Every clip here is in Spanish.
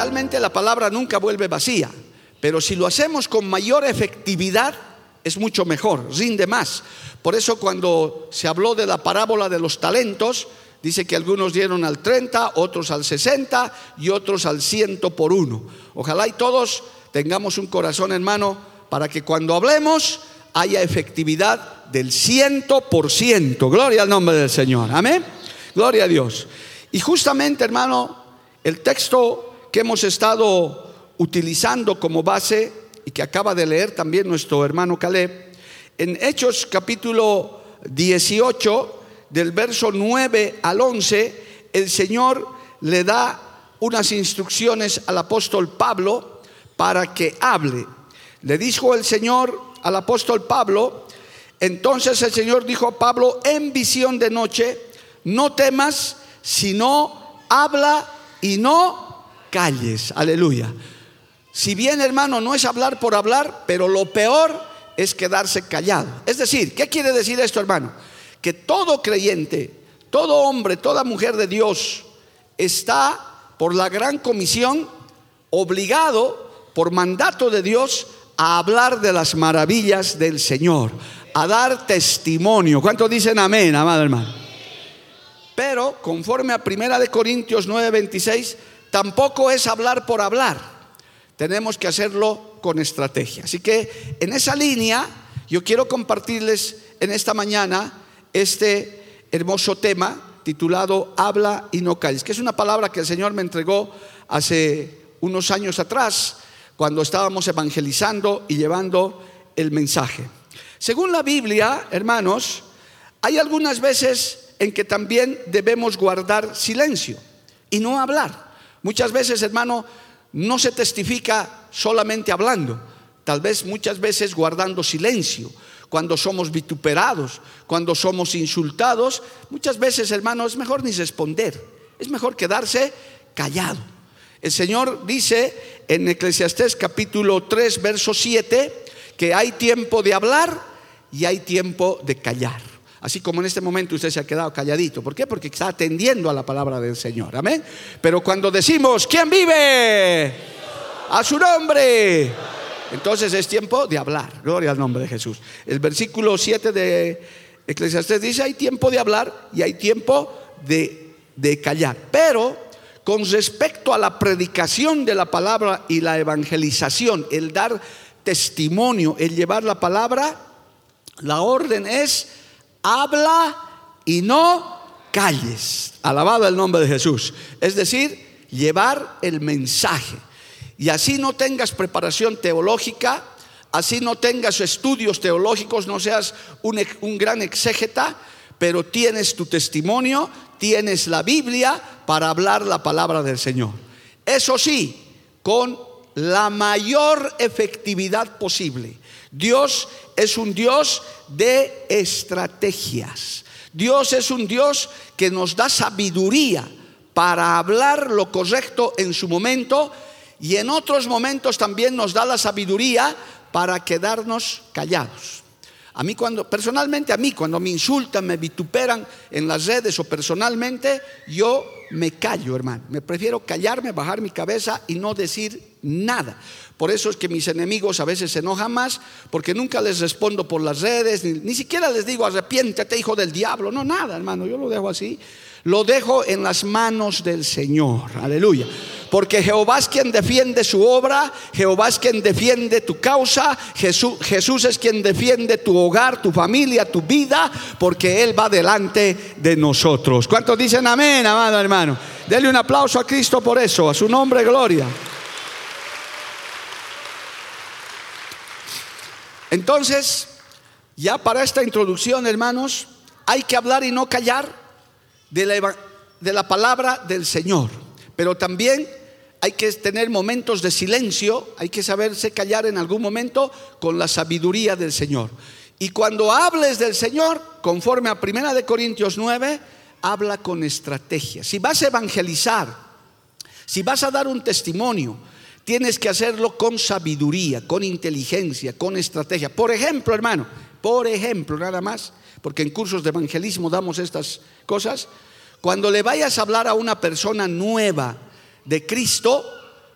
Realmente la palabra nunca vuelve vacía, pero si lo hacemos con mayor efectividad, es mucho mejor, rinde más. Por eso cuando se habló de la parábola de los talentos, dice que algunos dieron al 30, otros al 60 y otros al 100 por uno. Ojalá y todos tengamos un corazón hermano para que cuando hablemos haya efectividad del 100%. Gloria al nombre del Señor. Amén. Gloria a Dios. Y justamente hermano, el texto que hemos estado utilizando como base y que acaba de leer también nuestro hermano Caleb, en Hechos capítulo 18, del verso 9 al 11, el Señor le da unas instrucciones al apóstol Pablo para que hable. Le dijo el Señor al apóstol Pablo, entonces el Señor dijo a Pablo en visión de noche, no temas, sino habla y no calles. Aleluya. Si bien hermano no es hablar por hablar, pero lo peor es quedarse callado. Es decir, ¿qué quiere decir esto hermano? Que todo creyente, todo hombre, toda mujer de Dios está por la gran comisión obligado por mandato de Dios a hablar de las maravillas del Señor, a dar testimonio. ¿Cuántos dicen amén, amado hermano? Pero conforme a Primera de Corintios 9:26, tampoco es hablar por hablar. Tenemos que hacerlo con estrategia. Así que en esa línea yo quiero compartirles en esta mañana este hermoso tema titulado Habla y no calles, que es una palabra que el Señor me entregó hace unos años atrás cuando estábamos evangelizando y llevando el mensaje. Según la Biblia, hermanos, hay algunas veces en que también debemos guardar silencio y no hablar. Muchas veces, hermano, no se testifica solamente hablando, tal vez muchas veces guardando silencio. Cuando somos vituperados, cuando somos insultados, muchas veces, hermano, es mejor ni responder, es mejor quedarse callado. El Señor dice en Eclesiastés capítulo 3, verso 7, que hay tiempo de hablar y hay tiempo de callar. Así como en este momento usted se ha quedado calladito. ¿Por qué? Porque está atendiendo a la palabra del Señor. Amén. Pero cuando decimos, ¿quién vive? A su nombre. Entonces es tiempo de hablar. Gloria al nombre de Jesús. El versículo 7 de Eclesiastés dice, hay tiempo de hablar y hay tiempo de, de callar. Pero con respecto a la predicación de la palabra y la evangelización, el dar testimonio, el llevar la palabra, la orden es habla y no calles. Alabado el nombre de Jesús. Es decir, llevar el mensaje. Y así no tengas preparación teológica, así no tengas estudios teológicos, no seas un, gran exégeta, pero tienes tu testimonio, tienes la Biblia para hablar la palabra del Señor. Eso sí, con la mayor efectividad posible. Dios es un Dios de estrategias. Dios es un Dios que nos da sabiduría para hablar lo correcto en su momento y en otros momentos también nos da la sabiduría para quedarnos callados. A mí cuando, personalmente a mí, cuando me insultan, me vituperan en las redes o personalmente, yo me callo, hermano. Me prefiero callarme, bajar mi cabeza y no decir nada. Por eso es que mis enemigos a veces se enojan más, porque nunca les respondo por las redes, ni, ni siquiera les digo arrepiéntete, hijo del diablo. No, nada, hermano, yo lo dejo así. Lo dejo en las manos del Señor. Aleluya. Porque Jehová es quien defiende su obra, Jehová es quien defiende tu causa, Jesús, es quien defiende tu hogar, tu familia, tu vida, porque Él va delante de nosotros. ¿Cuántos dicen amén, amado hermano? Dele un aplauso a Cristo por eso, a su nombre, gloria. Entonces, ya para esta introducción, hermanos, hay que hablar y no callar de la, de la palabra del Señor, pero también hay que tener momentos de silencio, hay que saberse callar en algún momento con la sabiduría del Señor. Y cuando hables del Señor, conforme a 1 de Corintios 9, habla con estrategia. Si vas a evangelizar, si vas a dar un testimonio, tienes que hacerlo con sabiduría, con inteligencia, con estrategia. Por ejemplo, hermano, por ejemplo, nada más, porque en cursos de evangelismo damos estas cosas, cuando le vayas a hablar a una persona nueva, de Cristo,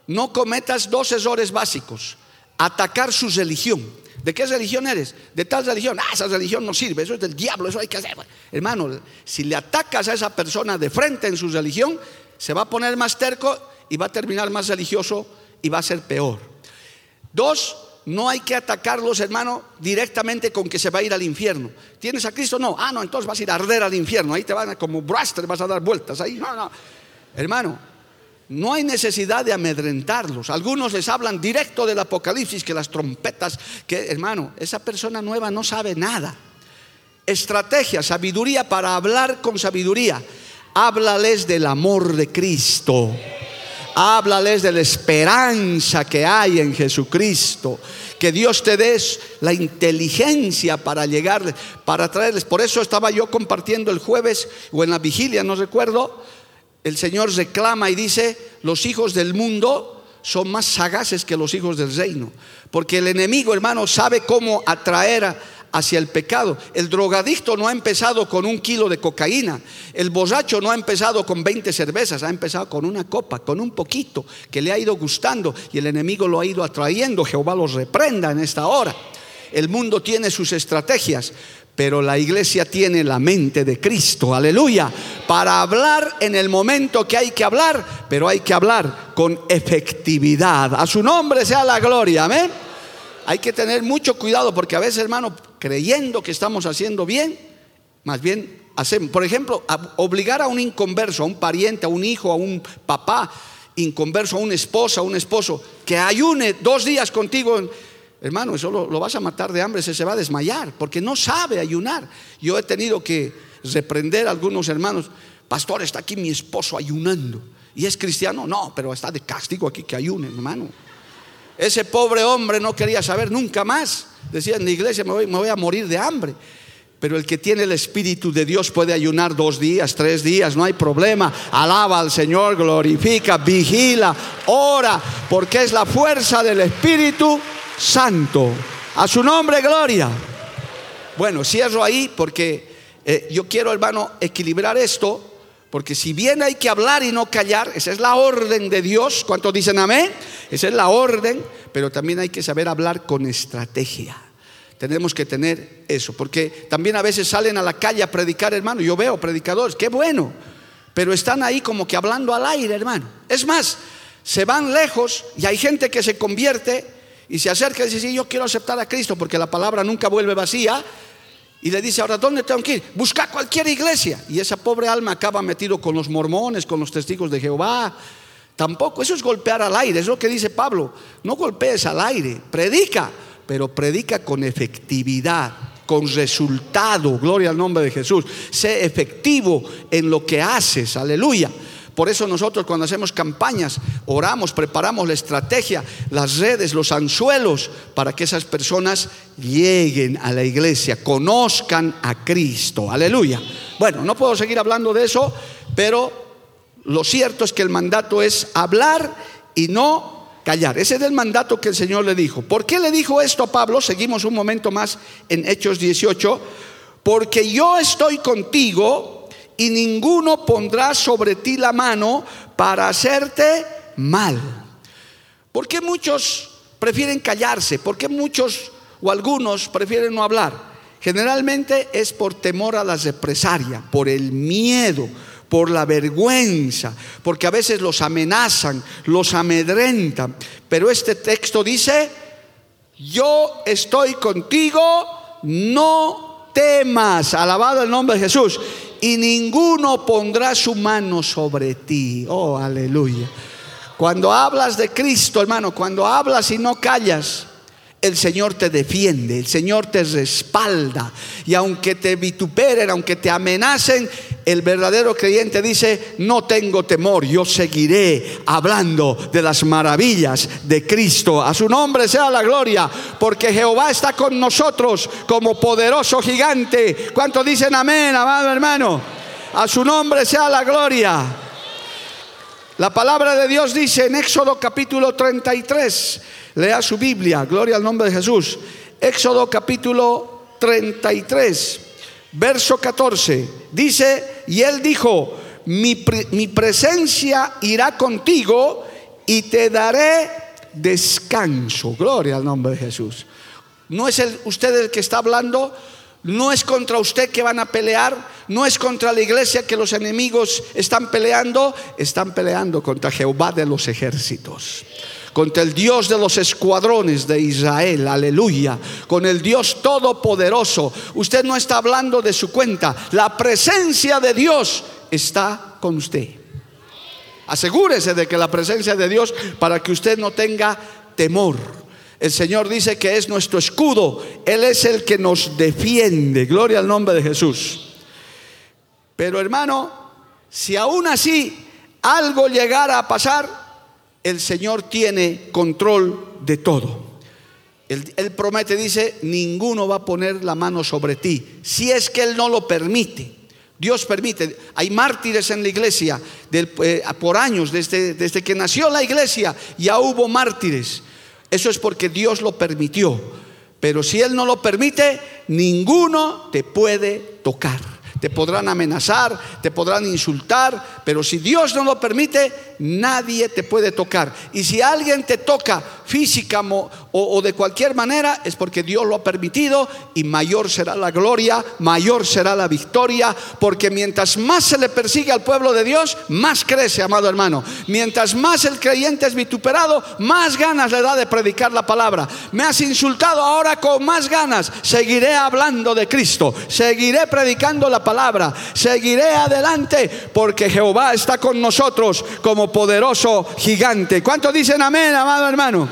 no cometas dos errores básicos. Atacar su religión. ¿De qué religión eres? De tal religión. Ah, esa religión no sirve, eso es del diablo, eso hay que hacer. Hermano, si le atacas a esa persona de frente en su religión, se va a poner más terco y va a terminar más religioso y va a ser peor. Dos, no hay que atacarlos, hermano, directamente con que se va a ir al infierno. ¿Tienes a Cristo? No. Ah, no, entonces vas a ir a arder al infierno. Ahí te van como Braster, vas a dar vueltas. Ahí, no, no. Hermano, no hay necesidad de amedrentarlos. Algunos les hablan directo del Apocalipsis, que las trompetas, que hermano, esa persona nueva no sabe nada. Estrategia, sabiduría para hablar con sabiduría. Háblales del amor de Cristo. Háblales de la esperanza que hay en Jesucristo. Que Dios te dé la inteligencia para llegar, para traerles. Por eso estaba yo compartiendo el jueves o en la vigilia, no recuerdo, el Señor reclama y dice, los hijos del mundo son más sagaces que los hijos del reino. Porque el enemigo, hermano, sabe cómo atraer hacia el pecado. El drogadicto no ha empezado con un kilo de cocaína. El borracho no ha empezado con 20 cervezas, ha empezado con una copa, con un poquito que le ha ido gustando y el enemigo lo ha ido atrayendo. Jehová los reprenda en esta hora. El mundo tiene sus estrategias, pero la iglesia tiene la mente de Cristo, aleluya, para hablar en el momento que hay que hablar, pero hay que hablar con efectividad. A su nombre sea la gloria, amén. Hay que tener mucho cuidado porque a veces, hermano, creyendo que estamos haciendo bien, más bien hacemos, por ejemplo, obligar a un inconverso, a un pariente, a un hijo, a un papá inconverso, a una esposa, a un esposo, que ayune dos días contigo en hermano, eso lo, vas a matar de hambre, se, se va a desmayar, porque no sabe ayunar. Yo he tenido que reprender a algunos hermanos, pastor, está aquí mi esposo ayunando. ¿Y es cristiano? No, pero está de castigo aquí que ayune, hermano. Ese pobre hombre no quería saber nunca más. Decía en la iglesia, me voy, me voy a morir de hambre. Pero el que tiene el Espíritu de Dios puede ayunar dos días, tres días, no hay problema. Alaba al Señor, glorifica, vigila, ora, porque es la fuerza del Espíritu Santo. A su nombre, gloria. Bueno, cierro ahí porque eh, yo quiero, hermano, equilibrar esto. Porque si bien hay que hablar y no callar, esa es la orden de Dios. ¿Cuántos dicen amén? Esa es la orden, pero también hay que saber hablar con estrategia. Tenemos que tener eso, porque también a veces salen a la calle a predicar, hermano. Yo veo predicadores, qué bueno, pero están ahí como que hablando al aire, hermano. Es más, se van lejos y hay gente que se convierte y se acerca y dice, sí, yo quiero aceptar a Cristo porque la palabra nunca vuelve vacía. Y le dice, ahora, ¿dónde tengo que ir? Busca cualquier iglesia. Y esa pobre alma acaba metido con los mormones, con los testigos de Jehová. Tampoco, eso es golpear al aire, es lo que dice Pablo. No golpees al aire, predica, pero predica con efectividad, con resultado. Gloria al nombre de Jesús. Sé efectivo en lo que haces, aleluya. Por eso nosotros cuando hacemos campañas, oramos, preparamos la estrategia, las redes, los anzuelos, para que esas personas lleguen a la iglesia, conozcan a Cristo. Aleluya. Bueno, no puedo seguir hablando de eso, pero lo cierto es que el mandato es hablar y no callar. Ese es el mandato que el Señor le dijo. ¿Por qué le dijo esto a Pablo? Seguimos un momento más en Hechos 18. Porque yo estoy contigo y ninguno pondrá sobre ti la mano para hacerte mal. ¿Por qué muchos prefieren callarse? ¿Por qué muchos o algunos prefieren no hablar? Generalmente es por temor a la represalia, por el miedo, por la vergüenza, porque a veces los amenazan, los amedrentan. Pero este texto dice, yo estoy contigo, no temas, alabado el nombre de Jesús y ninguno pondrá su mano sobre ti. Oh, aleluya. Cuando hablas de Cristo, hermano, cuando hablas y no callas, el Señor te defiende, el Señor te respalda. Y aunque te vituperen, aunque te amenacen, el verdadero creyente dice, no tengo temor, yo seguiré hablando de las maravillas de Cristo. A su nombre sea la gloria, porque Jehová está con nosotros como poderoso gigante. ¿Cuántos dicen amén, amado hermano? A su nombre sea la gloria. La palabra de Dios dice en Éxodo capítulo 33, lea su Biblia, gloria al nombre de Jesús. Éxodo capítulo 33, verso 14, dice, y él dijo, mi, mi presencia irá contigo y te daré descanso. Gloria al nombre de Jesús. No es el, usted el que está hablando, no es contra usted que van a pelear, no es contra la iglesia que los enemigos están peleando, están peleando contra Jehová de los ejércitos contra el Dios de los escuadrones de Israel, aleluya, con el Dios todopoderoso. Usted no está hablando de su cuenta, la presencia de Dios está con usted. Asegúrese de que la presencia de Dios para que usted no tenga temor. El Señor dice que es nuestro escudo, Él es el que nos defiende. Gloria al nombre de Jesús. Pero hermano, si aún así algo llegara a pasar, el Señor tiene control de todo. Él, promete, dice, ninguno va a poner la mano sobre ti, si es que Él no lo permite. Dios permite, hay mártires en la iglesia eh, por años, desde, desde que nació la iglesia, ya hubo mártires. Eso es porque Dios lo permitió. Pero si Él no lo permite, ninguno te puede tocar te podrán amenazar, te podrán insultar, pero si Dios no lo permite, nadie te puede tocar. Y si alguien te toca física o, de cualquier manera, es porque Dios lo ha permitido y mayor será la gloria, mayor será la victoria, porque mientras más se le persigue al pueblo de Dios, más crece, amado hermano. Mientras más el creyente es vituperado, más ganas le da de predicar la palabra. Me has insultado ahora con más ganas, seguiré hablando de Cristo, seguiré predicando la palabra Seguiré adelante porque Jehová está con nosotros como poderoso gigante. ¿Cuántos dicen amén, amado hermano?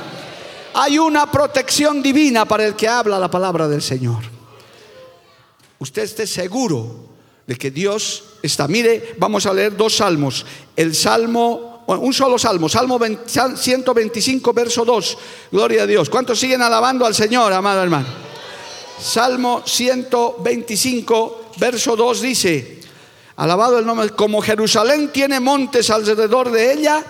Hay una protección divina para el que habla la palabra del Señor. Usted esté seguro de que Dios está. Mire, vamos a leer dos salmos. El salmo, un solo salmo, Salmo 125, verso 2. Gloria a Dios. ¿Cuántos siguen alabando al Señor, amado hermano? Salmo 125, verso 2 dice, alabado el nombre, como Jerusalén tiene montes alrededor de ella,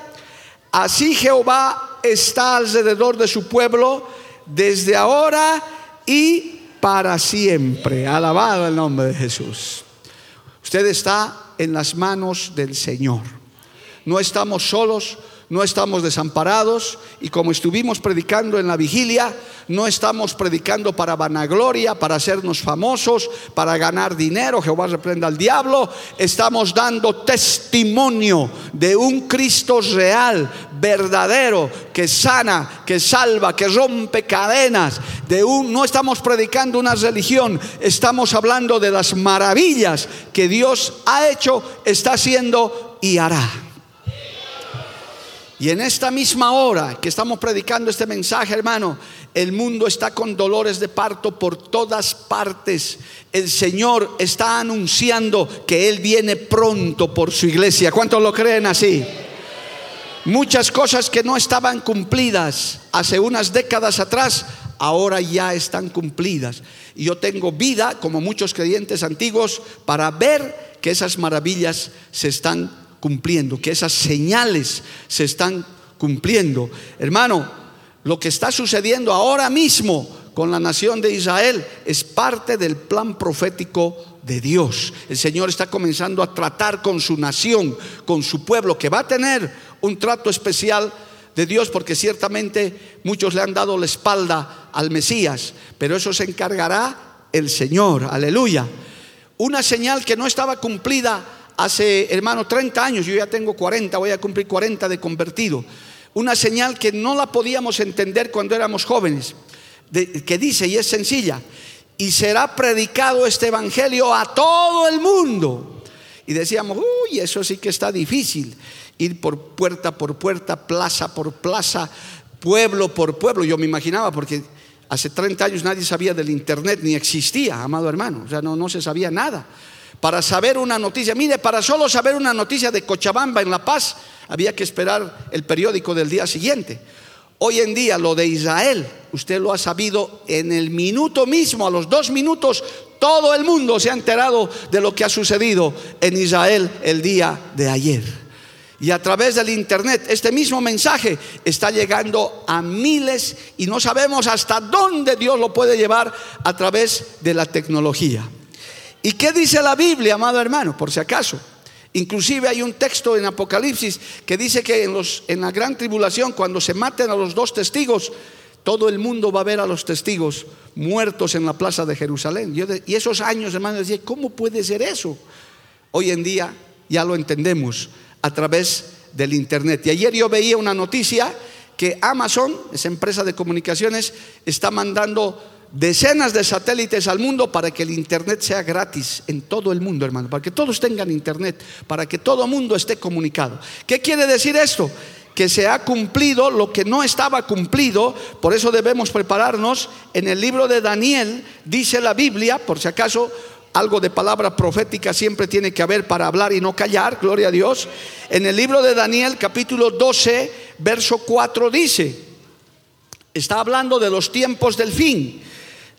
así Jehová está alrededor de su pueblo desde ahora y para siempre. Alabado el nombre de Jesús. Usted está en las manos del Señor. No estamos solos, no estamos desamparados y como estuvimos predicando en la vigilia, no estamos predicando para vanagloria, para hacernos famosos, para ganar dinero, Jehová reprenda al diablo, estamos dando testimonio de un Cristo real, verdadero, que sana, que salva, que rompe cadenas, de un no estamos predicando una religión, estamos hablando de las maravillas que Dios ha hecho, está haciendo y hará. Y en esta misma hora que estamos predicando este mensaje, hermano, el mundo está con dolores de parto por todas partes. El Señor está anunciando que Él viene pronto por su iglesia. ¿Cuántos lo creen así? Muchas cosas que no estaban cumplidas hace unas décadas atrás, ahora ya están cumplidas. Y yo tengo vida, como muchos creyentes antiguos, para ver que esas maravillas se están cumpliendo, que esas señales se están cumpliendo. Hermano, lo que está sucediendo ahora mismo con la nación de Israel es parte del plan profético de Dios. El Señor está comenzando a tratar con su nación, con su pueblo, que va a tener un trato especial de Dios, porque ciertamente muchos le han dado la espalda al Mesías, pero eso se encargará el Señor, aleluya. Una señal que no estaba cumplida hace, hermano, 30 años, yo ya tengo 40, voy a cumplir 40 de convertido. Una señal que no la podíamos entender cuando éramos jóvenes, que dice, y es sencilla, y será predicado este evangelio a todo el mundo. Y decíamos, uy, eso sí que está difícil, ir por puerta por puerta, plaza por plaza, pueblo por pueblo. Yo me imaginaba, porque Hace 30 años nadie sabía del Internet, ni existía, amado hermano. O sea, no, no se sabía nada. Para saber una noticia, mire, para solo saber una noticia de Cochabamba en La Paz, había que esperar el periódico del día siguiente. Hoy en día lo de Israel, usted lo ha sabido en el minuto mismo, a los dos minutos, todo el mundo se ha enterado de lo que ha sucedido en Israel el día de ayer. Y a través del Internet este mismo mensaje está llegando a miles y no sabemos hasta dónde Dios lo puede llevar a través de la tecnología. ¿Y qué dice la Biblia, amado hermano? Por si acaso. Inclusive hay un texto en Apocalipsis que dice que en, los, en la gran tribulación, cuando se maten a los dos testigos, todo el mundo va a ver a los testigos muertos en la plaza de Jerusalén. y esos años, hermano, decía, ¿cómo puede ser eso? Hoy en día ya lo entendemos a través del Internet. Y ayer yo veía una noticia que Amazon, esa empresa de comunicaciones, está mandando decenas de satélites al mundo para que el Internet sea gratis en todo el mundo, hermano, para que todos tengan Internet, para que todo el mundo esté comunicado. ¿Qué quiere decir esto? Que se ha cumplido lo que no estaba cumplido, por eso debemos prepararnos. En el libro de Daniel dice la Biblia, por si acaso algo de palabra profética siempre tiene que haber para hablar y no callar, gloria a Dios. En el libro de Daniel capítulo 12, verso 4 dice, está hablando de los tiempos del fin.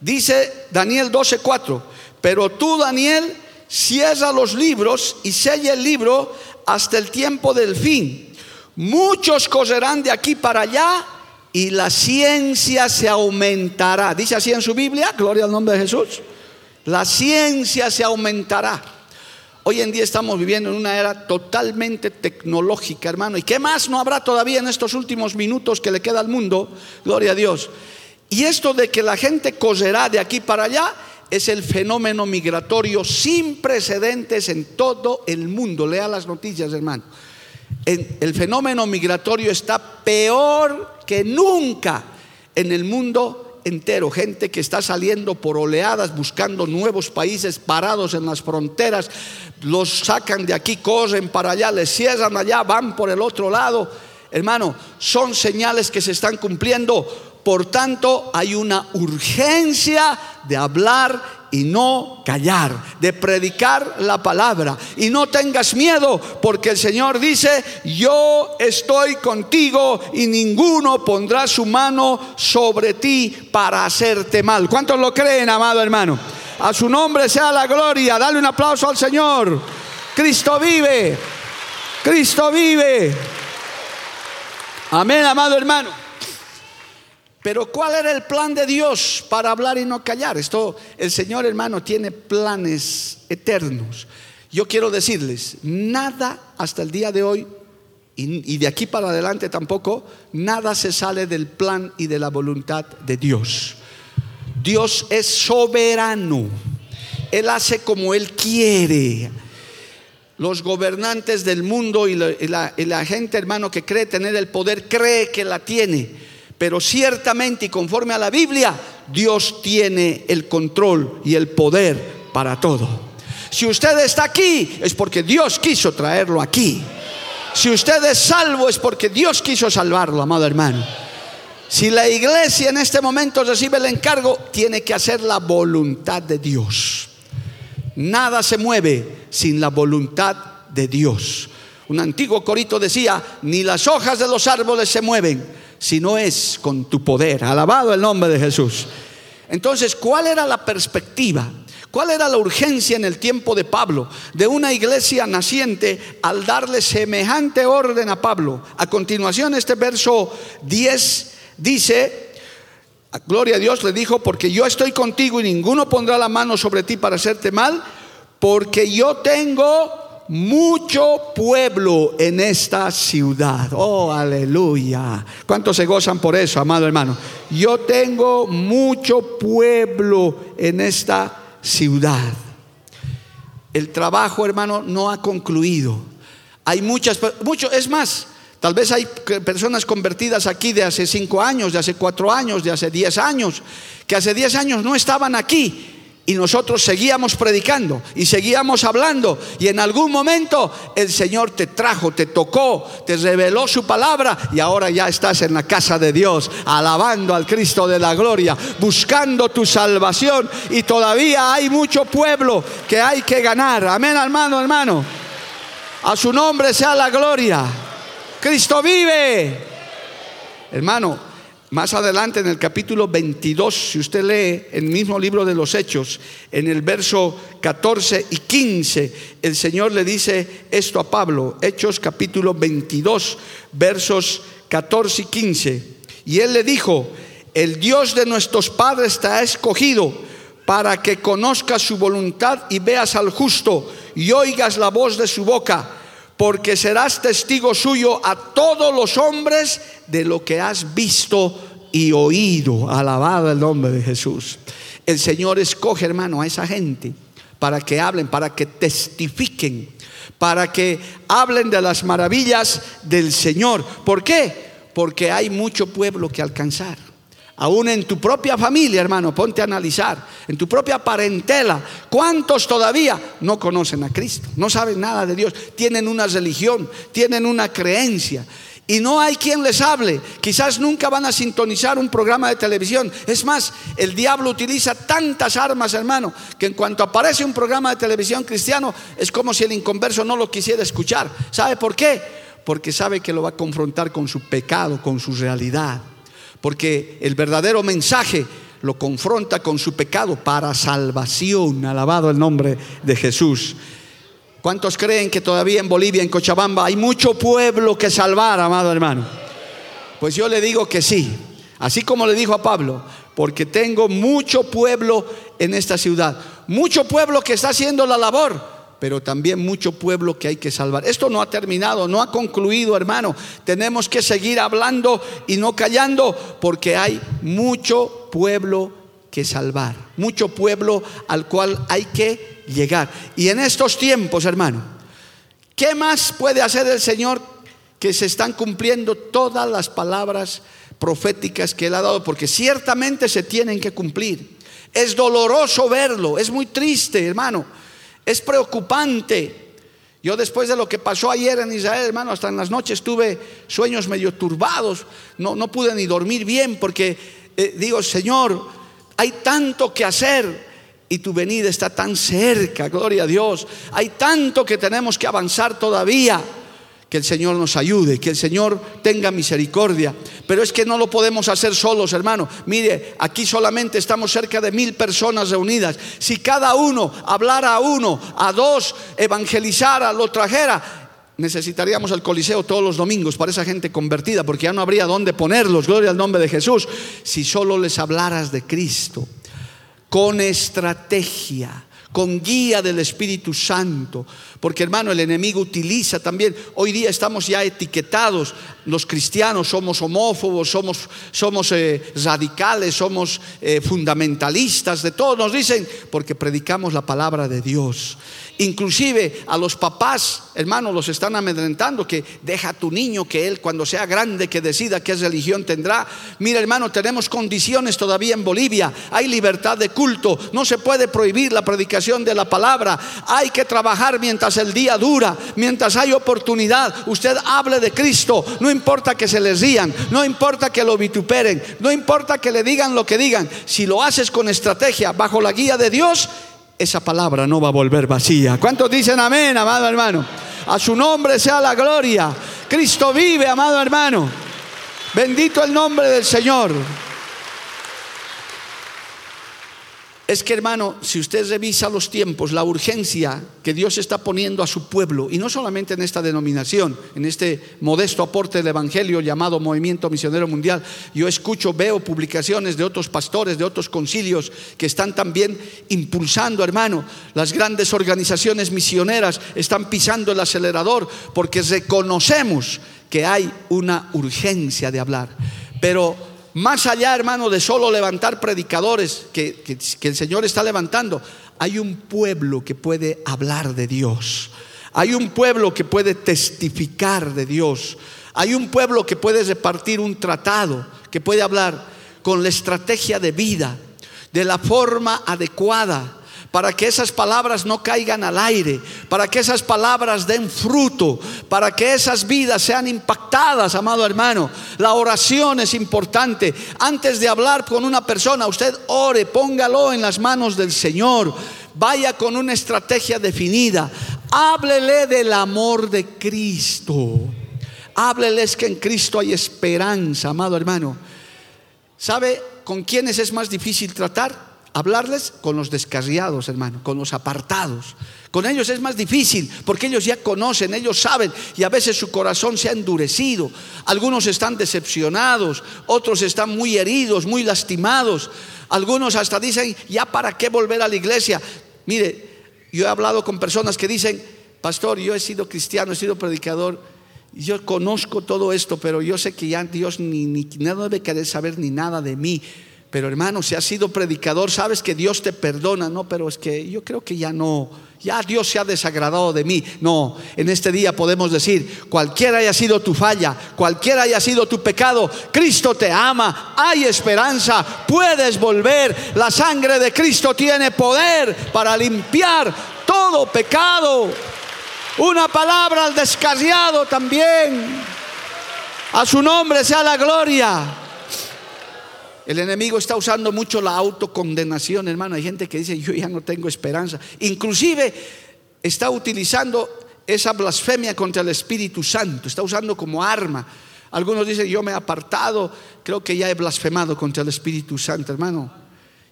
Dice Daniel 12, 4, pero tú Daniel cierra los libros y sella el libro hasta el tiempo del fin. Muchos correrán de aquí para allá y la ciencia se aumentará. Dice así en su Biblia, gloria al nombre de Jesús. La ciencia se aumentará. Hoy en día estamos viviendo en una era totalmente tecnológica, hermano. ¿Y qué más no habrá todavía en estos últimos minutos que le queda al mundo? Gloria a Dios. Y esto de que la gente correrá de aquí para allá es el fenómeno migratorio sin precedentes en todo el mundo. Lea las noticias, hermano. El fenómeno migratorio está peor que nunca en el mundo entero, gente que está saliendo por oleadas buscando nuevos países parados en las fronteras, los sacan de aquí, corren para allá, les cierran allá, van por el otro lado. Hermano, son señales que se están cumpliendo. Por tanto, hay una urgencia de hablar y no callar, de predicar la palabra. Y no tengas miedo, porque el Señor dice, yo estoy contigo y ninguno pondrá su mano sobre ti para hacerte mal. ¿Cuántos lo creen, amado hermano? A su nombre sea la gloria. Dale un aplauso al Señor. Cristo vive. Cristo vive. Amén, amado hermano. Pero ¿cuál era el plan de Dios para hablar y no callar? Esto, el Señor hermano tiene planes eternos. Yo quiero decirles, nada hasta el día de hoy y, de aquí para adelante tampoco, nada se sale del plan y de la voluntad de Dios. Dios es soberano. Él hace como Él quiere. Los gobernantes del mundo y la, gente, hermano, que cree tener el poder, cree que la tiene pero ciertamente y conforme a la Biblia, Dios tiene el control y el poder para todo. Si usted está aquí, es porque Dios quiso traerlo aquí. Si usted es salvo, es porque Dios quiso salvarlo, amado hermano. Si la iglesia en este momento recibe el encargo, tiene que hacer la voluntad de Dios. Nada se mueve sin la voluntad de Dios. Un antiguo corito decía, ni las hojas de los árboles se mueven si no es con tu poder. Alabado el nombre de Jesús. Entonces, ¿cuál era la perspectiva? ¿Cuál era la urgencia en el tiempo de Pablo de una iglesia naciente al darle semejante orden a Pablo? A continuación, este verso 10 dice, Gloria a Dios le dijo, porque yo estoy contigo y ninguno pondrá la mano sobre ti para hacerte mal, porque yo tengo mucho pueblo en esta ciudad. Oh, aleluya. ¿Cuántos se gozan por eso, amado hermano? Yo tengo mucho pueblo en esta ciudad. El trabajo, hermano, no ha concluido. Hay muchas, mucho, es más, tal vez hay personas convertidas aquí de hace cinco años, de hace cuatro años, de hace diez años, que hace diez años no estaban aquí Y nosotros seguíamos predicando y seguíamos hablando. Y en algún momento el Señor te trajo, te tocó, te reveló su palabra. Y ahora ya estás en la casa de Dios, alabando al Cristo de la gloria, buscando tu salvación. Y todavía hay mucho pueblo que hay que ganar. Amén, hermano, hermano. A su nombre sea la gloria. Cristo vive. Hermano, más adelante en el capítulo 22, si usted lee el mismo libro de los Hechos, en el verso 14 y 15, el Señor le dice esto a Pablo, Hechos capítulo 22, versos 14 y 15. Y él le dijo, el Dios de nuestros padres te ha escogido para que conozcas su voluntad y veas al justo y oigas la voz de su boca, porque serás testigo suyo a todos los hombres de lo que has visto y oído. Alabado el nombre de Jesús. El Señor escoge, hermano, a esa gente para que hablen, para que testifiquen, para que hablen de las maravillas del Señor. ¿Por qué? Porque hay mucho pueblo que alcanzar. Aún en tu propia familia, hermano, ponte a analizar. En tu propia parentela, ¿cuántos todavía no conocen a Cristo? No saben nada de Dios. Tienen una religión, tienen una creencia y no hay quien les hable. Quizás nunca van a sintonizar un programa de televisión. Es más, el diablo utiliza tantas armas, hermano, que en cuanto aparece un programa de televisión cristiano, es como si el inconverso no lo quisiera escuchar. ¿Sabe por qué? Porque sabe que lo va a confrontar con su pecado, con su realidad. Porque el verdadero mensaje lo confronta con su pecado para salvación. Alabado el nombre de Jesús. ¿Cuántos creen que todavía en Bolivia, en Cochabamba, hay mucho pueblo que salvar, amado hermano? Pues yo le digo que sí, así como le dijo a Pablo, porque tengo mucho pueblo en esta ciudad, mucho pueblo que está haciendo la labor, pero también mucho pueblo que hay que salvar. Esto no ha terminado, no ha concluido, hermano. Tenemos que seguir hablando y no callando, porque hay mucho pueblo que salvar, mucho pueblo al cual hay que llegar. Y en estos tiempos, hermano, ¿qué más puede hacer el Señor que se están cumpliendo todas las palabras proféticas que Él ha dado? Porque ciertamente se tienen que cumplir. Es doloroso verlo, es muy triste, hermano, es preocupante. Yo después de lo que pasó ayer en Israel, hermano, hasta en las noches tuve sueños medio turbados, no, no pude ni dormir bien porque eh, digo, Señor, hay tanto que hacer y tu venida está tan cerca, gloria a Dios. Hay tanto que tenemos que avanzar todavía. Que el Señor nos ayude, que el Señor tenga misericordia. Pero es que no lo podemos hacer solos, hermano. Mire, aquí solamente estamos cerca de mil personas reunidas. Si cada uno hablara a uno, a dos, evangelizara, lo trajera, necesitaríamos el Coliseo todos los domingos para esa gente convertida, porque ya no habría dónde ponerlos, gloria al nombre de Jesús, si solo les hablaras de Cristo con estrategia, con guía del Espíritu Santo. Porque hermano, el enemigo utiliza también, hoy día estamos ya etiquetados, los cristianos somos homófobos, somos, somos eh, radicales, somos eh, fundamentalistas, de todo nos dicen, porque predicamos la palabra de Dios. Inclusive a los papás, hermanos, los están amedrentando que deja a tu niño que él cuando sea grande que decida qué religión tendrá. Mira, hermano, tenemos condiciones todavía en Bolivia. Hay libertad de culto. No se puede prohibir la predicación de la palabra. Hay que trabajar mientras el día dura, mientras hay oportunidad. Usted hable de Cristo. No importa que se les rían, no importa que lo vituperen, no importa que le digan lo que digan. Si lo haces con estrategia, bajo la guía de Dios, esa palabra no va a volver vacía. ¿Cuántos dicen amén, amado hermano? A su nombre sea la gloria. Cristo vive, amado hermano. Bendito el nombre del Señor. Es que hermano, si usted revisa los tiempos, la urgencia que Dios está poniendo a su pueblo, y no solamente en esta denominación, en este modesto aporte del Evangelio llamado Movimiento Misionero Mundial, yo escucho, veo publicaciones de otros pastores, de otros concilios que están también impulsando, hermano, las grandes organizaciones misioneras están pisando el acelerador porque reconocemos que hay una urgencia de hablar. Pero más allá, hermano, de solo levantar predicadores que, el Señor está levantando, hay un pueblo que puede hablar de Dios. Hay un pueblo que puede testificar de Dios. Hay un pueblo que puede repartir un tratado, que puede hablar con la estrategia de vida. de la forma adecuada para que esas palabras no caigan al aire, para que esas palabras den fruto, para que esas vidas sean impactadas, amado hermano. La oración es importante. Antes de hablar con una persona, usted ore, póngalo en las manos del Señor. Vaya con una estrategia definida. Háblele del amor de Cristo. Hábleles que en Cristo hay esperanza, amado hermano. ¿Sabe con quiénes es más difícil tratar? Hablarles con los descarriados, hermano, con los apartados. Con ellos es más difícil porque ellos ya conocen, ellos saben y a veces su corazón se ha endurecido. Algunos están decepcionados, otros están muy heridos, muy lastimados. Algunos hasta dicen, ya para qué volver a la iglesia. Mire, yo he hablado con personas que dicen, pastor, yo he sido cristiano, he sido predicador, yo conozco todo esto, pero yo sé que ya Dios ni, ni no debe querer saber ni nada de mí. Pero hermano, si has sido predicador, sabes que Dios te perdona, no, pero es que yo creo que ya no, ya Dios se ha desagradado de mí. No, en este día podemos decir, cualquiera haya sido tu falla, cualquiera haya sido tu pecado, Cristo te ama, hay esperanza, puedes volver. La sangre de Cristo tiene poder para limpiar todo pecado. Una palabra al descarriado también. A su nombre sea la gloria. El enemigo está usando mucho la autocondenación, hermano. Hay gente que dice, yo ya no tengo esperanza. Inclusive está utilizando esa blasfemia contra el Espíritu Santo, está usando como arma. Algunos dicen, yo me he apartado, creo que ya he blasfemado contra el Espíritu Santo, hermano.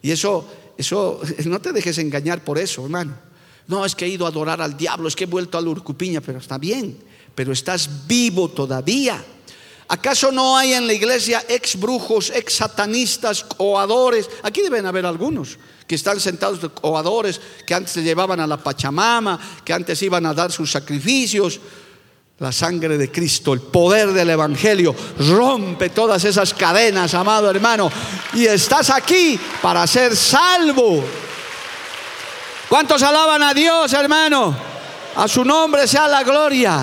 Y eso, eso, no te dejes engañar por eso, hermano. No, es que he ido a adorar al diablo, es que he vuelto a la urcupiña, pero está bien, pero estás vivo todavía. ¿Acaso no hay en la iglesia ex brujos, ex satanistas, oadores? Aquí deben haber algunos que están sentados oadores, que antes se llevaban a la Pachamama, que antes iban a dar sus sacrificios. La sangre de Cristo, el poder del Evangelio rompe todas esas cadenas, amado hermano. Y estás aquí para ser salvo. ¿Cuántos alaban a Dios, hermano? A su nombre sea la gloria.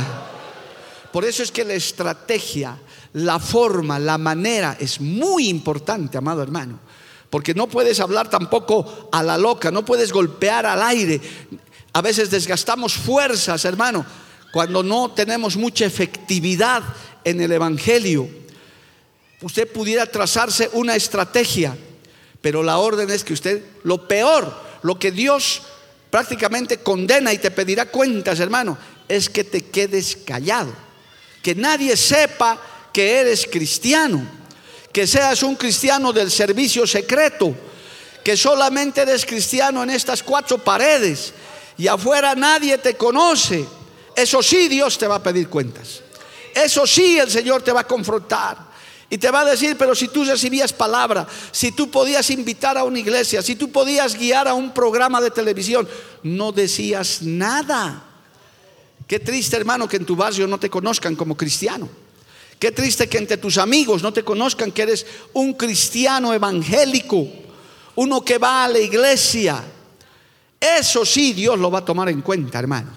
Por eso es que la estrategia la forma, la manera es muy importante, amado hermano. Porque no puedes hablar tampoco a la loca, no puedes golpear al aire. A veces desgastamos fuerzas, hermano, cuando no tenemos mucha efectividad en el Evangelio. Usted pudiera trazarse una estrategia, pero la orden es que usted, lo peor, lo que Dios prácticamente condena y te pedirá cuentas, hermano, es que te quedes callado. Que nadie sepa que eres cristiano, que seas un cristiano del servicio secreto, que solamente eres cristiano en estas cuatro paredes y afuera nadie te conoce. Eso sí Dios te va a pedir cuentas. Eso sí el Señor te va a confrontar. Y te va a decir, pero si tú recibías palabra, si tú podías invitar a una iglesia, si tú podías guiar a un programa de televisión, no decías nada. Qué triste hermano que en tu barrio no te conozcan como cristiano. Qué triste que entre tus amigos no te conozcan que eres un cristiano evangélico, uno que va a la iglesia. Eso sí Dios lo va a tomar en cuenta, hermano.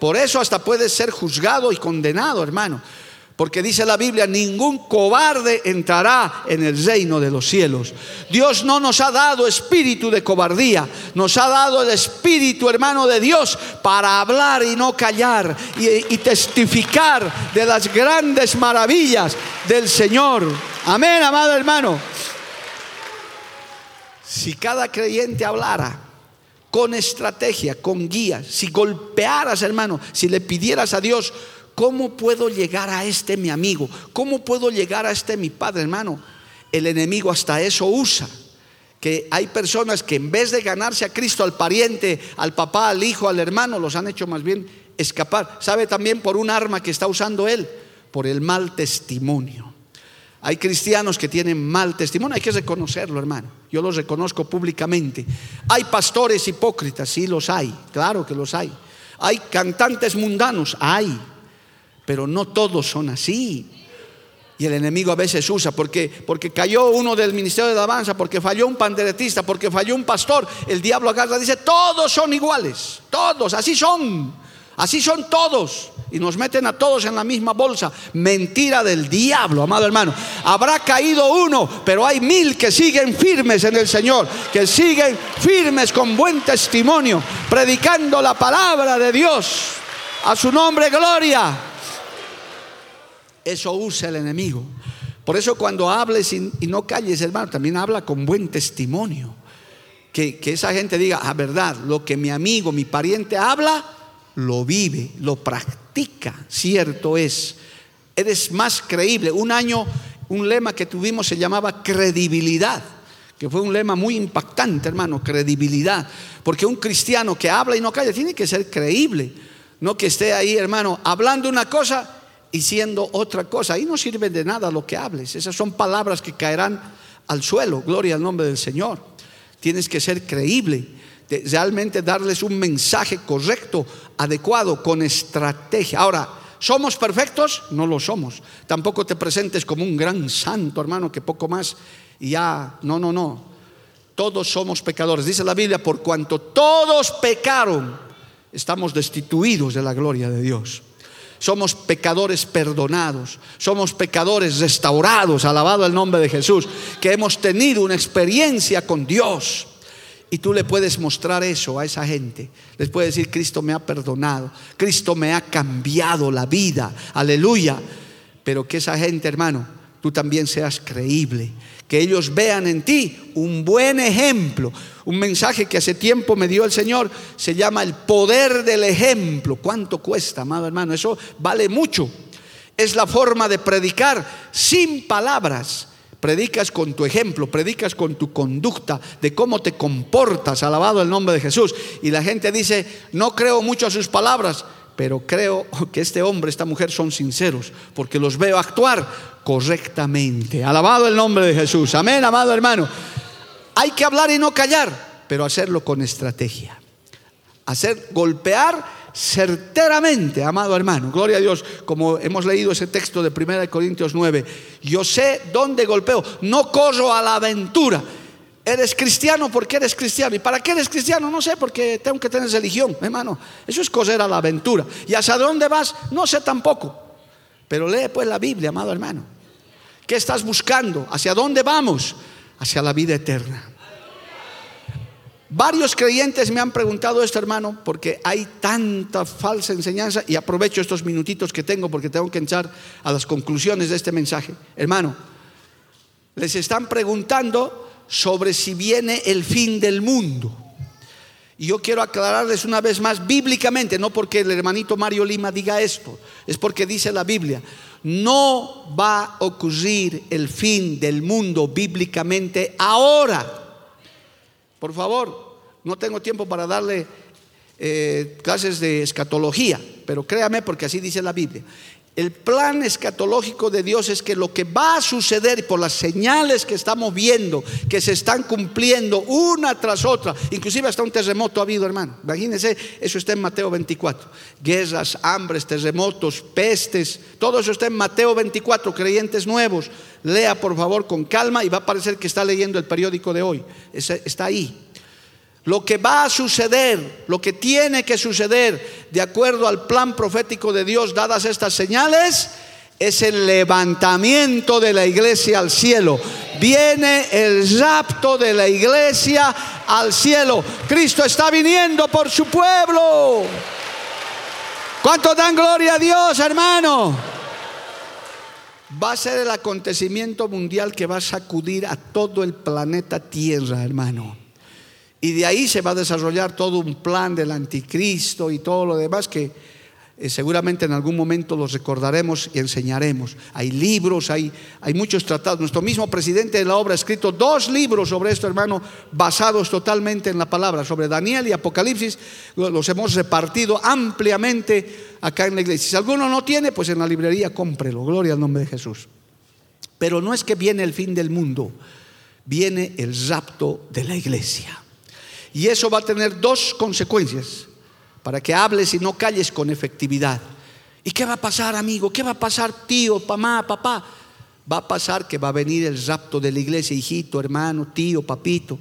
Por eso hasta puedes ser juzgado y condenado, hermano. Porque dice la Biblia, ningún cobarde entrará en el reino de los cielos. Dios no nos ha dado espíritu de cobardía, nos ha dado el espíritu, hermano, de Dios para hablar y no callar y, testificar de las grandes maravillas del Señor. Amén, amado hermano. Si cada creyente hablara con estrategia, con guía, si golpearas, hermano, si le pidieras a Dios ¿Cómo puedo llegar a este mi amigo? ¿Cómo puedo llegar a este mi padre, hermano? El enemigo hasta eso usa. Que hay personas que en vez de ganarse a Cristo, al pariente, al papá, al hijo, al hermano, los han hecho más bien escapar. ¿Sabe también por un arma que está usando él? Por el mal testimonio. Hay cristianos que tienen mal testimonio, hay que reconocerlo, hermano. Yo los reconozco públicamente. Hay pastores hipócritas, sí los hay, claro que los hay. Hay cantantes mundanos, hay pero no todos son así. Y el enemigo a veces usa, porque, porque cayó uno del ministerio de alabanza, porque falló un panderetista, porque falló un pastor. El diablo agarra dice, todos son iguales, todos, así son. Así son todos. Y nos meten a todos en la misma bolsa. Mentira del diablo, amado hermano. Habrá caído uno, pero hay mil que siguen firmes en el Señor, que siguen firmes con buen testimonio, predicando la palabra de Dios. A su nombre, gloria. Eso usa el enemigo. Por eso cuando hables y, no calles, hermano, también habla con buen testimonio. Que, que esa gente diga, a ah, verdad, lo que mi amigo, mi pariente habla, lo vive, lo practica, cierto es. Eres más creíble. Un año, un lema que tuvimos se llamaba credibilidad, que fue un lema muy impactante, hermano, credibilidad. Porque un cristiano que habla y no calla tiene que ser creíble, no que esté ahí, hermano, hablando una cosa y siendo otra cosa. Ahí no sirve de nada lo que hables. Esas son palabras que caerán al suelo. Gloria al nombre del Señor. Tienes que ser creíble realmente darles un mensaje correcto, adecuado, con estrategia. Ahora, ¿somos perfectos? No lo somos. Tampoco te presentes como un gran santo, hermano, que poco más y ya, no, no, no. Todos somos pecadores. Dice la Biblia, por cuanto todos pecaron, estamos destituidos de la gloria de Dios. Somos pecadores perdonados, somos pecadores restaurados, alabado el nombre de Jesús, que hemos tenido una experiencia con Dios. Y tú le puedes mostrar eso a esa gente. Les puedes decir, Cristo me ha perdonado, Cristo me ha cambiado la vida, aleluya. Pero que esa gente, hermano, tú también seas creíble, que ellos vean en ti un buen ejemplo. Un mensaje que hace tiempo me dio el Señor se llama el poder del ejemplo. ¿Cuánto cuesta, amado hermano? Eso vale mucho. Es la forma de predicar sin palabras predicas con tu ejemplo, predicas con tu conducta, de cómo te comportas, alabado el nombre de Jesús. Y la gente dice, no creo mucho a sus palabras, pero creo que este hombre, esta mujer son sinceros, porque los veo actuar correctamente. Alabado el nombre de Jesús. Amén, amado hermano. Hay que hablar y no callar, pero hacerlo con estrategia. Hacer golpear certeramente, amado hermano. Gloria a Dios, como hemos leído ese texto de 1 Corintios 9. Yo sé dónde golpeo, no corro a la aventura. Eres cristiano porque eres cristiano. ¿Y para qué eres cristiano? No sé, porque tengo que tener religión, hermano. Eso es correr a la aventura. ¿Y hacia dónde vas? No sé tampoco. Pero lee pues la Biblia, amado hermano. ¿Qué estás buscando? ¿Hacia dónde vamos? Hacia la vida eterna. Varios creyentes me han preguntado esto, hermano, porque hay tanta falsa enseñanza y aprovecho estos minutitos que tengo porque tengo que entrar a las conclusiones de este mensaje. Hermano, les están preguntando sobre si viene el fin del mundo. Y yo quiero aclararles una vez más bíblicamente, no porque el hermanito Mario Lima diga esto, es porque dice la Biblia, no va a ocurrir el fin del mundo bíblicamente ahora. Por favor, no tengo tiempo para darle eh, clases de escatología, pero créame porque así dice la Biblia. El plan escatológico de Dios es que lo que va a suceder por las señales que estamos viendo, que se están cumpliendo una tras otra, inclusive hasta un terremoto ha habido, hermano. Imagínense, eso está en Mateo 24. Guerras, hambres, terremotos, pestes, todo eso está en Mateo 24, creyentes nuevos. Lea por favor con calma y va a parecer que está leyendo el periódico de hoy. Está ahí. Lo que va a suceder, lo que tiene que suceder de acuerdo al plan profético de Dios, dadas estas señales, es el levantamiento de la iglesia al cielo. Viene el rapto de la iglesia al cielo. Cristo está viniendo por su pueblo. ¿Cuánto dan gloria a Dios, hermano? Va a ser el acontecimiento mundial que va a sacudir a todo el planeta Tierra, hermano. Y de ahí se va a desarrollar todo un plan del anticristo y todo lo demás que eh, seguramente en algún momento los recordaremos y enseñaremos. Hay libros, hay, hay muchos tratados. Nuestro mismo presidente de la obra ha escrito dos libros sobre esto, hermano, basados totalmente en la palabra, sobre Daniel y Apocalipsis. Los hemos repartido ampliamente acá en la iglesia. Si alguno no tiene, pues en la librería cómprelo. Gloria al nombre de Jesús. Pero no es que viene el fin del mundo, viene el rapto de la iglesia. Y eso va a tener dos consecuencias para que hables y no calles con efectividad. ¿Y qué va a pasar, amigo? ¿Qué va a pasar, tío, mamá, papá? Va a pasar que va a venir el rapto de la iglesia, hijito, hermano, tío, papito.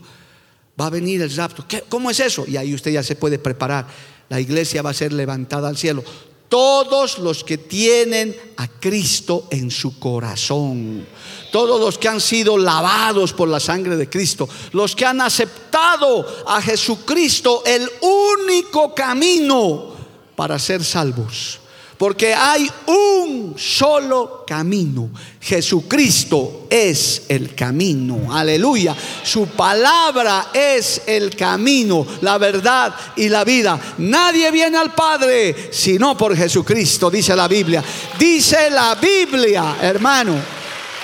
Va a venir el rapto. ¿Cómo es eso? Y ahí usted ya se puede preparar. la iglesia va a ser levantada al cielo. Todos los que tienen a Cristo en su corazón, todos los que han sido lavados por la sangre de Cristo, los que han aceptado a Jesucristo, el único camino para ser salvos. Porque hay un solo camino. Jesucristo es el camino. Aleluya. Su palabra es el camino, la verdad y la vida. Nadie viene al Padre sino por Jesucristo, dice la Biblia. Dice la Biblia, hermano.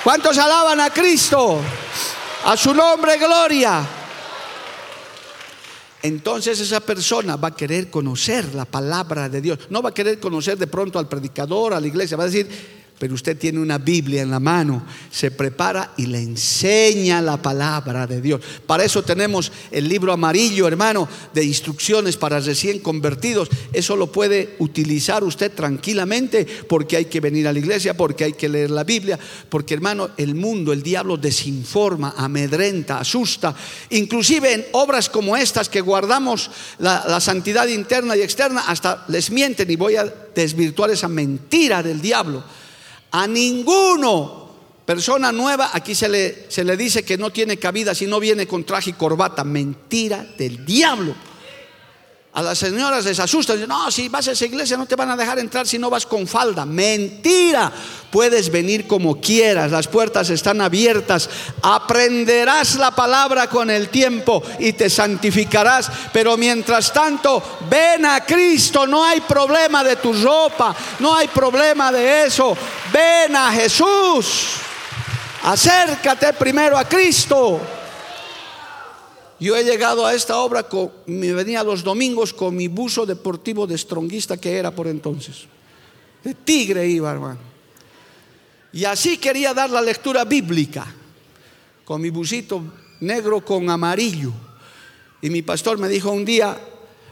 ¿Cuántos alaban a Cristo? A su nombre, gloria entonces esa persona va a querer conocer la palabra de Dios. No va a querer conocer de pronto al predicador, a la iglesia. Va a decir, pero usted tiene una Biblia en la mano, se prepara y le enseña la palabra de Dios. Para eso tenemos el libro amarillo, hermano, de instrucciones para recién convertidos. Eso lo puede utilizar usted tranquilamente porque hay que venir a la iglesia, porque hay que leer la Biblia, porque hermano, el mundo, el diablo desinforma, amedrenta, asusta. Inclusive en obras como estas que guardamos la, la santidad interna y externa, hasta les mienten y voy a desvirtuar esa mentira del diablo. A ninguno, persona nueva, aquí se le, se le dice que no tiene cabida si no viene con traje y corbata. Mentira del diablo. A las señoras les asusta, dicen, no, si vas a esa iglesia no te van a dejar entrar si no vas con falda. Mentira, puedes venir como quieras, las puertas están abiertas, aprenderás la palabra con el tiempo y te santificarás, pero mientras tanto, ven a Cristo, no hay problema de tu ropa, no hay problema de eso, ven a Jesús, acércate primero a Cristo. Yo he llegado a esta obra, me venía los domingos con mi buzo deportivo de stronguista que era por entonces. De tigre iba, hermano. Y así quería dar la lectura bíblica, con mi busito negro con amarillo. Y mi pastor me dijo un día,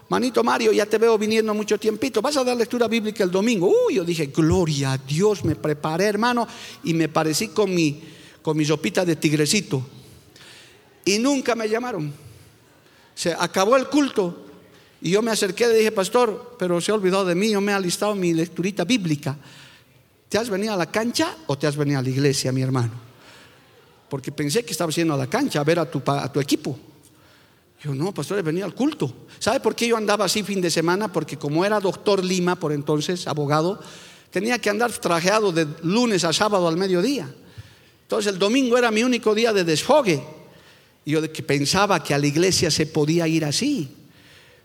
manito Mario, ya te veo viniendo mucho tiempito, vas a dar lectura bíblica el domingo. Uy, yo dije, gloria a Dios, me preparé, hermano, y me parecí con mi, con mi sopita de tigrecito y nunca me llamaron. Se acabó el culto y yo me acerqué y dije, pastor, pero se ha olvidado de mí, yo me he alistado mi lecturita bíblica. ¿Te has venido a la cancha o te has venido a la iglesia, mi hermano? Porque pensé que estaba yendo a la cancha a ver a tu, a tu equipo. Yo, no, pastor, he venido al culto. ¿Sabe por qué yo andaba así fin de semana? Porque como era doctor Lima por entonces, abogado, tenía que andar trajeado de lunes a sábado al mediodía. Entonces el domingo era mi único día de desfogue. Yo pensaba que a la iglesia se podía ir así.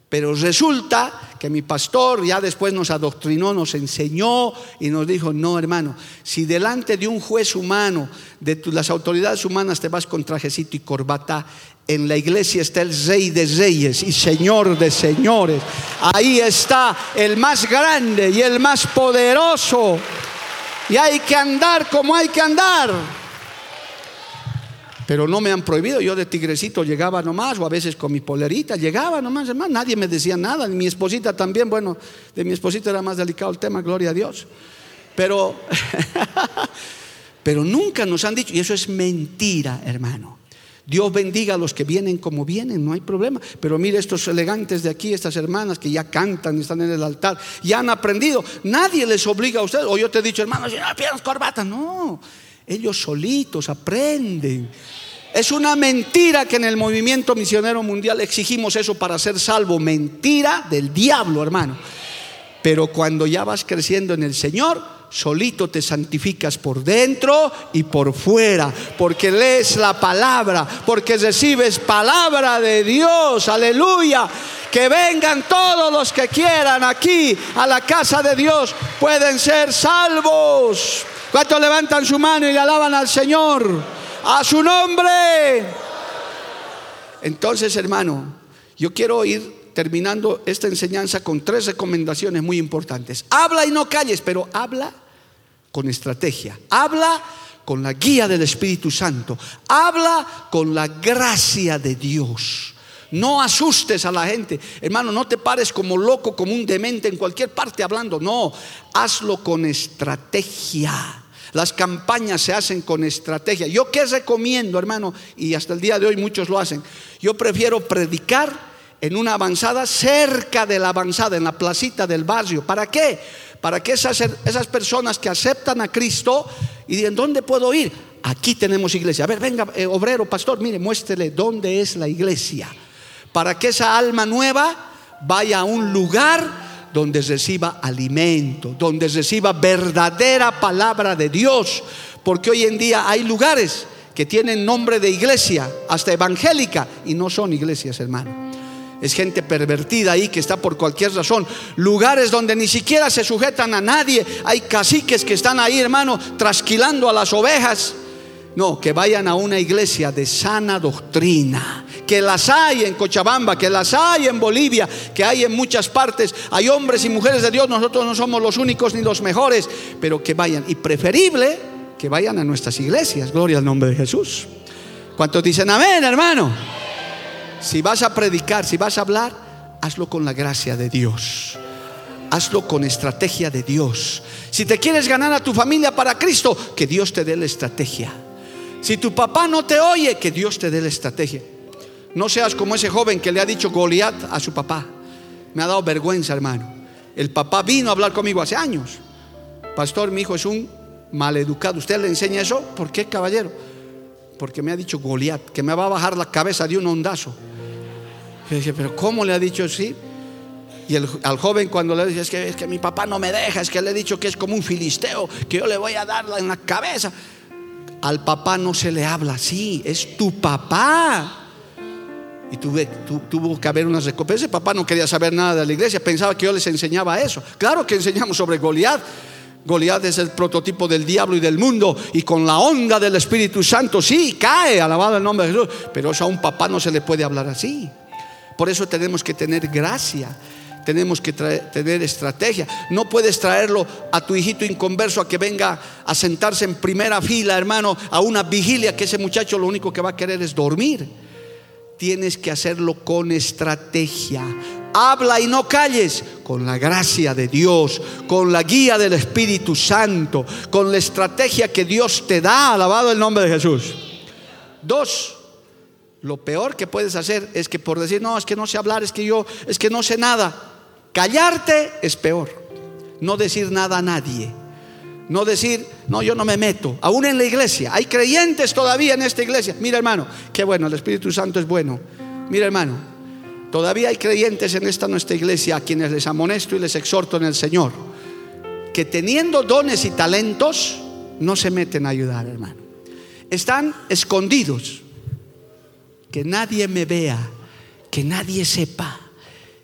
Pero resulta que mi pastor ya después nos adoctrinó, nos enseñó y nos dijo, no hermano, si delante de un juez humano, de las autoridades humanas te vas con trajecito y corbata, en la iglesia está el rey de reyes y señor de señores. Ahí está el más grande y el más poderoso. Y hay que andar como hay que andar pero no me han prohibido. Yo de tigrecito llegaba nomás, o a veces con mi polerita, llegaba nomás, hermano, nadie me decía nada. Mi esposita también, bueno, de mi esposita era más delicado el tema, gloria a Dios. Pero, pero nunca nos han dicho, y eso es mentira, hermano. Dios bendiga a los que vienen como vienen, no hay problema. Pero mire estos elegantes de aquí, estas hermanas que ya cantan y están en el altar, ya han aprendido. Nadie les obliga a ustedes. O yo te he dicho, hermano, si no pierdas corbata. No, ellos solitos aprenden. Es una mentira que en el movimiento misionero mundial exigimos eso para ser salvo. Mentira del diablo, hermano. Pero cuando ya vas creciendo en el Señor, solito te santificas por dentro y por fuera, porque lees la palabra, porque recibes palabra de Dios, aleluya. Que vengan todos los que quieran aquí a la casa de Dios, pueden ser salvos. ¿Cuántos levantan su mano y le alaban al Señor? A su nombre. Entonces, hermano, yo quiero ir terminando esta enseñanza con tres recomendaciones muy importantes. Habla y no calles, pero habla con estrategia. Habla con la guía del Espíritu Santo. Habla con la gracia de Dios. No asustes a la gente. Hermano, no te pares como loco, como un demente en cualquier parte hablando. No, hazlo con estrategia. Las campañas se hacen con estrategia. ¿Yo qué recomiendo, hermano? Y hasta el día de hoy muchos lo hacen. Yo prefiero predicar en una avanzada cerca de la avanzada, en la placita del barrio. ¿Para qué? Para que esas, esas personas que aceptan a Cristo y digan, ¿dónde puedo ir? Aquí tenemos iglesia. A ver, venga, eh, obrero, pastor, mire, muéstrele dónde es la iglesia. Para que esa alma nueva vaya a un lugar donde reciba alimento, donde reciba verdadera palabra de Dios. Porque hoy en día hay lugares que tienen nombre de iglesia, hasta evangélica, y no son iglesias, hermano. Es gente pervertida ahí que está por cualquier razón. Lugares donde ni siquiera se sujetan a nadie. Hay caciques que están ahí, hermano, trasquilando a las ovejas. No, que vayan a una iglesia de sana doctrina. Que las hay en Cochabamba, que las hay en Bolivia, que hay en muchas partes. Hay hombres y mujeres de Dios. Nosotros no somos los únicos ni los mejores, pero que vayan. Y preferible que vayan a nuestras iglesias. Gloria al nombre de Jesús. ¿Cuántos dicen amén, hermano? Si vas a predicar, si vas a hablar, hazlo con la gracia de Dios. Hazlo con estrategia de Dios. Si te quieres ganar a tu familia para Cristo, que Dios te dé la estrategia. Si tu papá no te oye, que Dios te dé la estrategia. No seas como ese joven que le ha dicho Goliat a su papá. Me ha dado vergüenza, hermano. El papá vino a hablar conmigo hace años. Pastor, mi hijo es un maleducado. ¿Usted le enseña eso? ¿Por qué, caballero? Porque me ha dicho Goliat, que me va a bajar la cabeza de un ondazo. Yo dije, pero ¿cómo le ha dicho así? Y al joven cuando le dice, es que, es que mi papá no me deja, es que le he dicho que es como un filisteo, que yo le voy a darla en la cabeza. Al papá no se le habla así, es tu papá. Y tuve, tuvo que haber unas recompensas. Papá no quería saber nada de la iglesia, pensaba que yo les enseñaba eso. Claro que enseñamos sobre Goliat, Goliat es el prototipo del diablo y del mundo y con la onda del Espíritu Santo sí cae, alabado el nombre de Jesús, pero eso a un papá no se le puede hablar así. Por eso tenemos que tener gracia, tenemos que tener estrategia. No puedes traerlo a tu hijito inconverso a que venga a sentarse en primera fila, hermano, a una vigilia que ese muchacho lo único que va a querer es dormir. Tienes que hacerlo con estrategia. Habla y no calles con la gracia de Dios, con la guía del Espíritu Santo, con la estrategia que Dios te da. Alabado el nombre de Jesús. Dos, lo peor que puedes hacer es que por decir, no, es que no sé hablar, es que yo, es que no sé nada. Callarte es peor. No decir nada a nadie. No decir, no, yo no me meto. Aún en la iglesia. Hay creyentes todavía en esta iglesia. Mira hermano, qué bueno, el Espíritu Santo es bueno. Mira hermano, Todavía hay creyentes en esta nuestra iglesia a quienes les amonesto y les exhorto en el Señor, que teniendo dones y talentos, no se meten a ayudar, hermano. Están escondidos. Que nadie me vea, que nadie sepa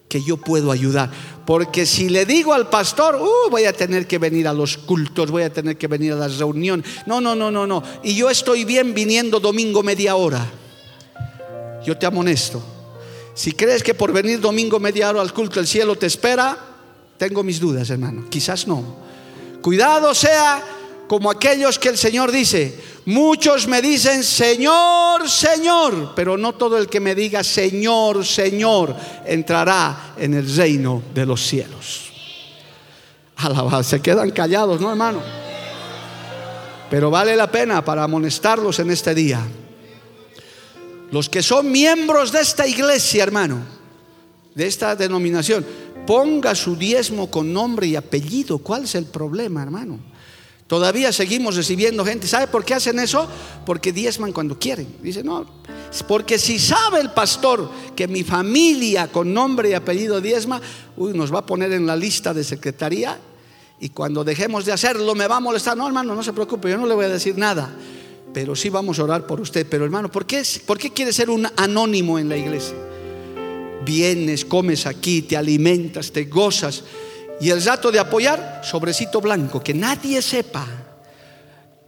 que yo puedo ayudar. Porque si le digo al pastor, uh, voy a tener que venir a los cultos, voy a tener que venir a las reuniones. No, no, no, no, no. Y yo estoy bien viniendo domingo media hora. Yo te amonesto si crees que por venir domingo media hora al culto el cielo te espera, tengo mis dudas, hermano. Quizás no. Cuidado sea como aquellos que el Señor dice, muchos me dicen, Señor, Señor, pero no todo el que me diga, Señor, Señor, entrará en el reino de los cielos. Alabado, se quedan callados, ¿no, hermano? Pero vale la pena para amonestarlos en este día. Los que son miembros de esta iglesia, hermano, de esta denominación, ponga su diezmo con nombre y apellido. ¿Cuál es el problema, hermano? Todavía seguimos recibiendo gente. ¿Sabe por qué hacen eso? Porque diezman cuando quieren. Dice, no, porque si sabe el pastor que mi familia con nombre y apellido diezma, uy, nos va a poner en la lista de secretaría y cuando dejemos de hacerlo me va a molestar. No, hermano, no se preocupe, yo no le voy a decir nada pero sí vamos a orar por usted. Pero hermano, ¿por qué, ¿por qué quiere ser un anónimo en la iglesia? Vienes, comes aquí, te alimentas, te gozas. Y el rato de apoyar, sobrecito blanco, que nadie sepa.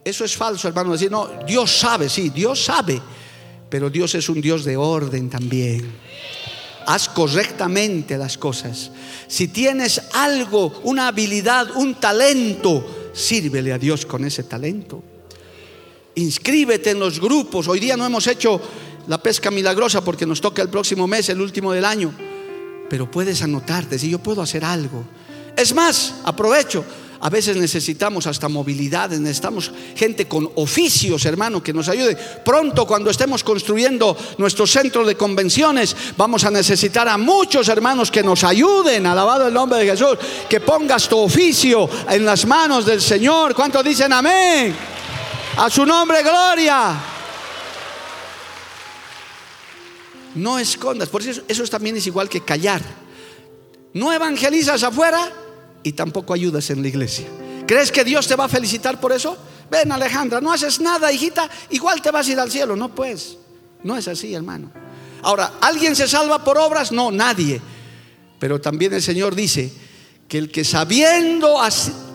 Eso es falso, hermano. Decir, no, Dios sabe, sí, Dios sabe. Pero Dios es un Dios de orden también. Haz correctamente las cosas. Si tienes algo, una habilidad, un talento, sírvele a Dios con ese talento inscríbete en los grupos. Hoy día no hemos hecho la pesca milagrosa porque nos toca el próximo mes, el último del año. Pero puedes anotarte, si yo puedo hacer algo. Es más, aprovecho, A veces necesitamos hasta movilidad, necesitamos gente con oficios, hermano, que nos ayude. Pronto, cuando estemos construyendo nuestro centro de convenciones, vamos a necesitar a muchos hermanos que nos ayuden. Alabado el nombre de Jesús. Que pongas tu oficio en las manos del Señor. ¿Cuántos dicen amén? A su nombre, gloria. No escondas. Por eso, eso también es igual que callar. No evangelizas afuera y tampoco ayudas en la iglesia. ¿Crees que Dios te va a felicitar por eso? Ven Alejandra, no haces nada, hijita, igual te vas a ir al cielo. No, pues, no es así, hermano. Ahora, ¿alguien se salva por obras? No, nadie. Pero también el Señor dice que el que sabiendo,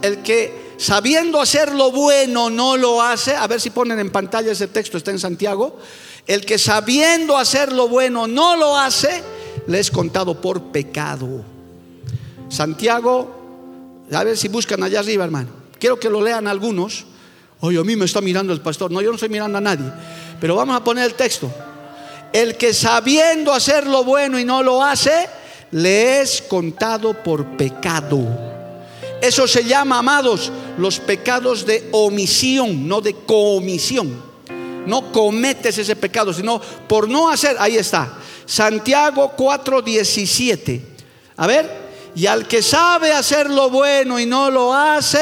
el que sabiendo hacer lo bueno no lo hace, a ver si ponen en pantalla ese texto, está en Santiago, el que sabiendo hacer lo bueno no lo hace, le es contado por pecado. Santiago a ver si buscan allá arriba, hermano. Quiero que lo lean algunos. Oye, a mí me está mirando el pastor. No, yo no estoy mirando a nadie. Pero vamos a poner el texto. El que sabiendo hacer lo bueno y no lo hace, le es contado por pecado. Eso se llama, amados, los pecados de omisión, no de comisión. No cometes ese pecado, sino por no hacer, ahí está. Santiago 4:17. A ver, y al que sabe hacer lo bueno y no lo hace,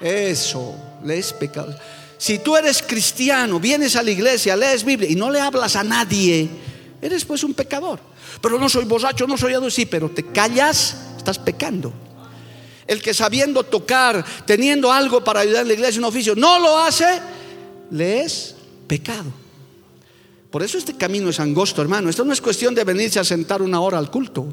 eso le es pecado. Si tú eres cristiano, vienes a la iglesia, lees Biblia y no le hablas a nadie, eres pues un pecador. Pero no soy borracho, no soy adulto, sí, pero te callas, estás pecando. El que sabiendo tocar, teniendo algo para ayudar a la iglesia, un oficio, no lo hace, le es pecado. Por eso este camino es angosto, hermano. Esto no es cuestión de venirse a sentar una hora al culto.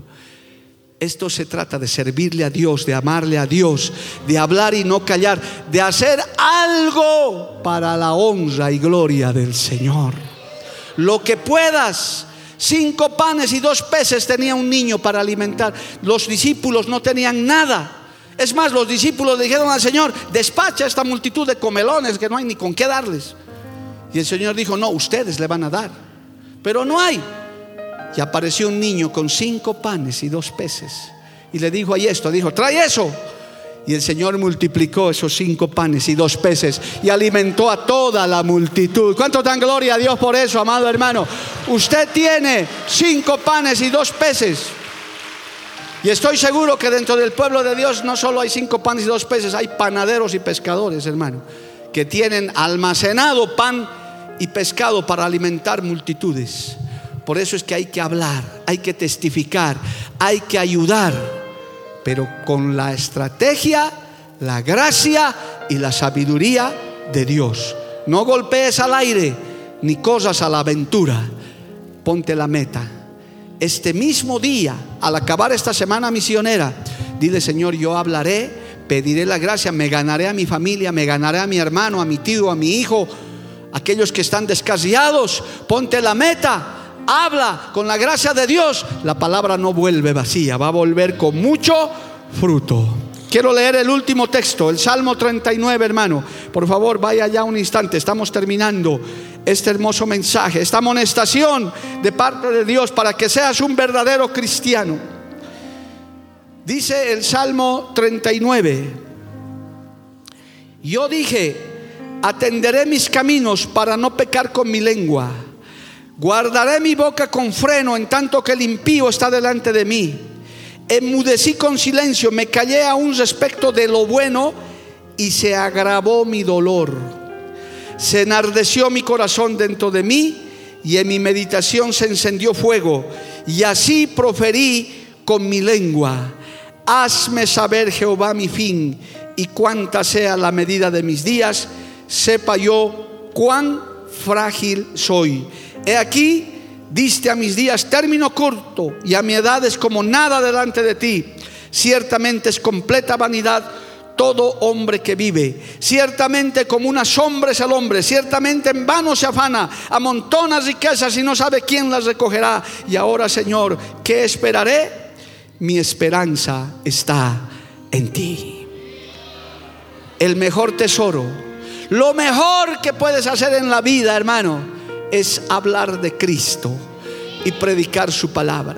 Esto se trata de servirle a Dios, de amarle a Dios, de hablar y no callar, de hacer algo para la honra y gloria del Señor. Lo que puedas. Cinco panes y dos peces tenía un niño para alimentar. Los discípulos no tenían nada. Es más, los discípulos dijeron al Señor, despacha esta multitud de comelones que no hay ni con qué darles. Y el Señor dijo, no, ustedes le van a dar. Pero no hay. Y apareció un niño con cinco panes y dos peces. Y le dijo ahí esto, dijo, trae eso. Y el Señor multiplicó esos cinco panes y dos peces y alimentó a toda la multitud. ¿Cuánto dan gloria a Dios por eso, amado hermano? Usted tiene cinco panes y dos peces. Y estoy seguro que dentro del pueblo de Dios no solo hay cinco panes y dos peces, hay panaderos y pescadores, hermano, que tienen almacenado pan y pescado para alimentar multitudes. Por eso es que hay que hablar, hay que testificar, hay que ayudar, pero con la estrategia, la gracia y la sabiduría de Dios. No golpees al aire ni cosas a la aventura. Ponte la meta. Este mismo día, al acabar esta semana misionera, dile Señor, yo hablaré, pediré la gracia, me ganaré a mi familia, me ganaré a mi hermano, a mi tío, a mi hijo, aquellos que están descasiados, ponte la meta, habla con la gracia de Dios, la palabra no vuelve vacía, va a volver con mucho fruto. Quiero leer el último texto, el Salmo 39, hermano. Por favor, vaya ya un instante, estamos terminando este hermoso mensaje, esta amonestación de parte de Dios para que seas un verdadero cristiano. Dice el Salmo 39, yo dije, Atenderé mis caminos para no pecar con mi lengua. Guardaré mi boca con freno en tanto que el impío está delante de mí. Enmudecí con silencio, me callé aún respecto de lo bueno y se agravó mi dolor. Se enardeció mi corazón dentro de mí y en mi meditación se encendió fuego. Y así proferí con mi lengua. Hazme saber, Jehová, mi fin y cuánta sea la medida de mis días sepa yo cuán frágil soy. He aquí, diste a mis días término corto y a mi edad es como nada delante de ti. Ciertamente es completa vanidad todo hombre que vive. Ciertamente como una sombra es el hombre, ciertamente en vano se afana, amontona riquezas y no sabe quién las recogerá. Y ahora, Señor, ¿qué esperaré? Mi esperanza está en ti. El mejor tesoro lo mejor que puedes hacer en la vida, hermano, es hablar de Cristo y predicar su palabra.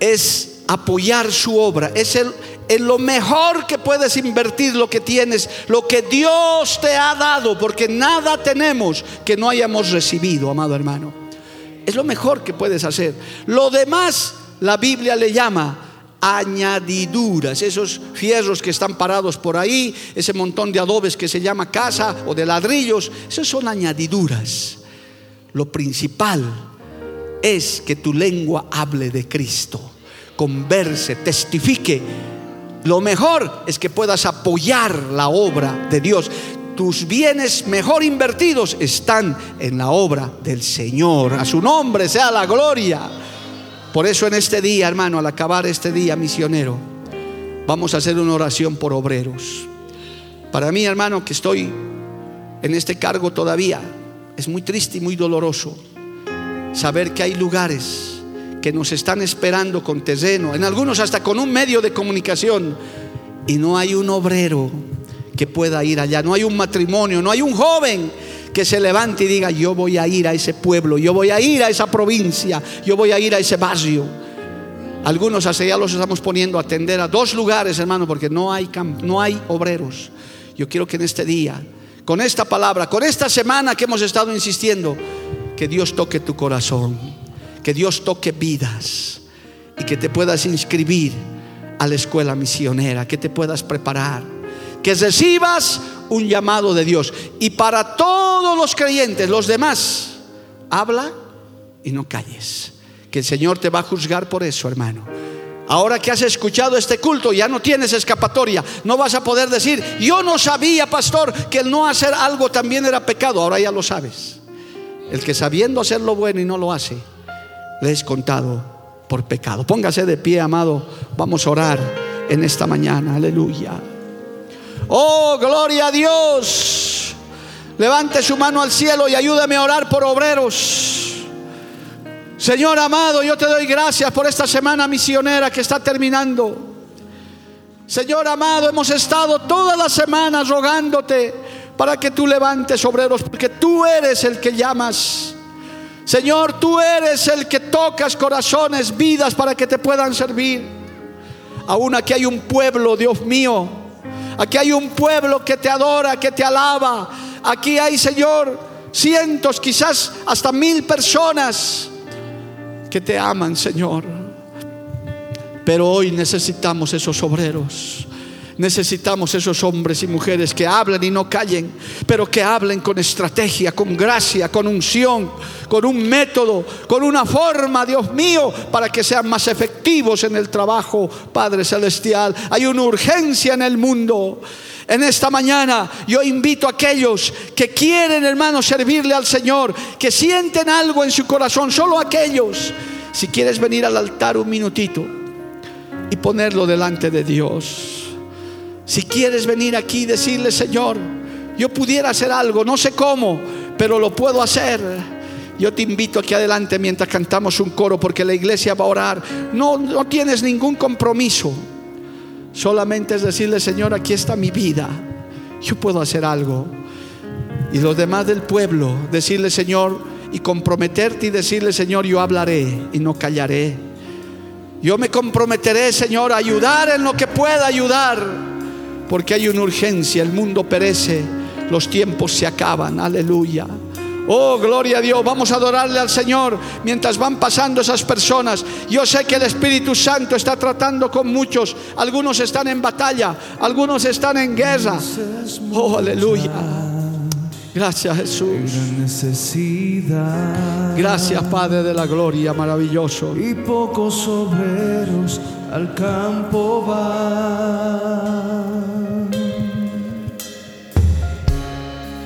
Es apoyar su obra. Es el, lo mejor que puedes invertir lo que tienes, lo que Dios te ha dado, porque nada tenemos que no hayamos recibido, amado hermano. Es lo mejor que puedes hacer. Lo demás, la Biblia le llama añadiduras, esos fierros que están parados por ahí, ese montón de adobes que se llama casa o de ladrillos, esas son añadiduras. Lo principal es que tu lengua hable de Cristo, converse, testifique. Lo mejor es que puedas apoyar la obra de Dios. Tus bienes mejor invertidos están en la obra del Señor. A su nombre sea la gloria. Por eso en este día, hermano, al acabar este día misionero, vamos a hacer una oración por obreros. Para mí, hermano, que estoy en este cargo todavía, es muy triste y muy doloroso saber que hay lugares que nos están esperando con terreno, en algunos hasta con un medio de comunicación, y no hay un obrero que pueda ir allá, no hay un matrimonio, no hay un joven que se levante y diga, yo voy a ir a ese pueblo, yo voy a ir a esa provincia, yo voy a ir a ese barrio. Algunos hasta ya los estamos poniendo a atender a dos lugares, hermano, porque no hay, no hay obreros. Yo quiero que en este día, con esta palabra, con esta semana que hemos estado insistiendo, que Dios toque tu corazón, que Dios toque vidas y que te puedas inscribir a la escuela misionera, que te puedas preparar, que recibas un llamado de Dios. Y para todos los creyentes, los demás, habla y no calles. Que el Señor te va a juzgar por eso, hermano. Ahora que has escuchado este culto, ya no tienes escapatoria. No vas a poder decir, yo no sabía, pastor, que el no hacer algo también era pecado. Ahora ya lo sabes. El que sabiendo hacer lo bueno y no lo hace, le es contado por pecado. Póngase de pie, amado. Vamos a orar en esta mañana. Aleluya. Oh, gloria a Dios. Levante su mano al cielo y ayúdame a orar por obreros. Señor amado, yo te doy gracias por esta semana misionera que está terminando. Señor amado, hemos estado todas las semanas rogándote para que tú levantes obreros, porque tú eres el que llamas. Señor, tú eres el que tocas corazones, vidas para que te puedan servir. Aún aquí hay un pueblo, Dios mío, Aquí hay un pueblo que te adora, que te alaba. Aquí hay, Señor, cientos, quizás hasta mil personas que te aman, Señor. Pero hoy necesitamos esos obreros. Necesitamos esos hombres y mujeres que hablen y no callen, pero que hablen con estrategia, con gracia, con unción, con un método, con una forma, Dios mío, para que sean más efectivos en el trabajo, Padre Celestial. Hay una urgencia en el mundo. En esta mañana yo invito a aquellos que quieren, hermanos, servirle al Señor, que sienten algo en su corazón, solo aquellos. Si quieres venir al altar un minutito y ponerlo delante de Dios. Si quieres venir aquí y decirle, Señor, yo pudiera hacer algo, no sé cómo, pero lo puedo hacer. Yo te invito aquí adelante mientras cantamos un coro porque la iglesia va a orar. No, no tienes ningún compromiso. Solamente es decirle, Señor, aquí está mi vida. Yo puedo hacer algo. Y los demás del pueblo, decirle, Señor, y comprometerte y decirle, Señor, yo hablaré y no callaré. Yo me comprometeré, Señor, a ayudar en lo que pueda ayudar porque hay una urgencia, el mundo perece, los tiempos se acaban, aleluya. Oh, gloria a Dios, vamos a adorarle al Señor mientras van pasando esas personas. Yo sé que el Espíritu Santo está tratando con muchos. Algunos están en batalla, algunos están en guerra. Oh, aleluya. Gracias Jesús. Gracias Padre de la gloria, maravilloso. Y pocos obreros al campo van.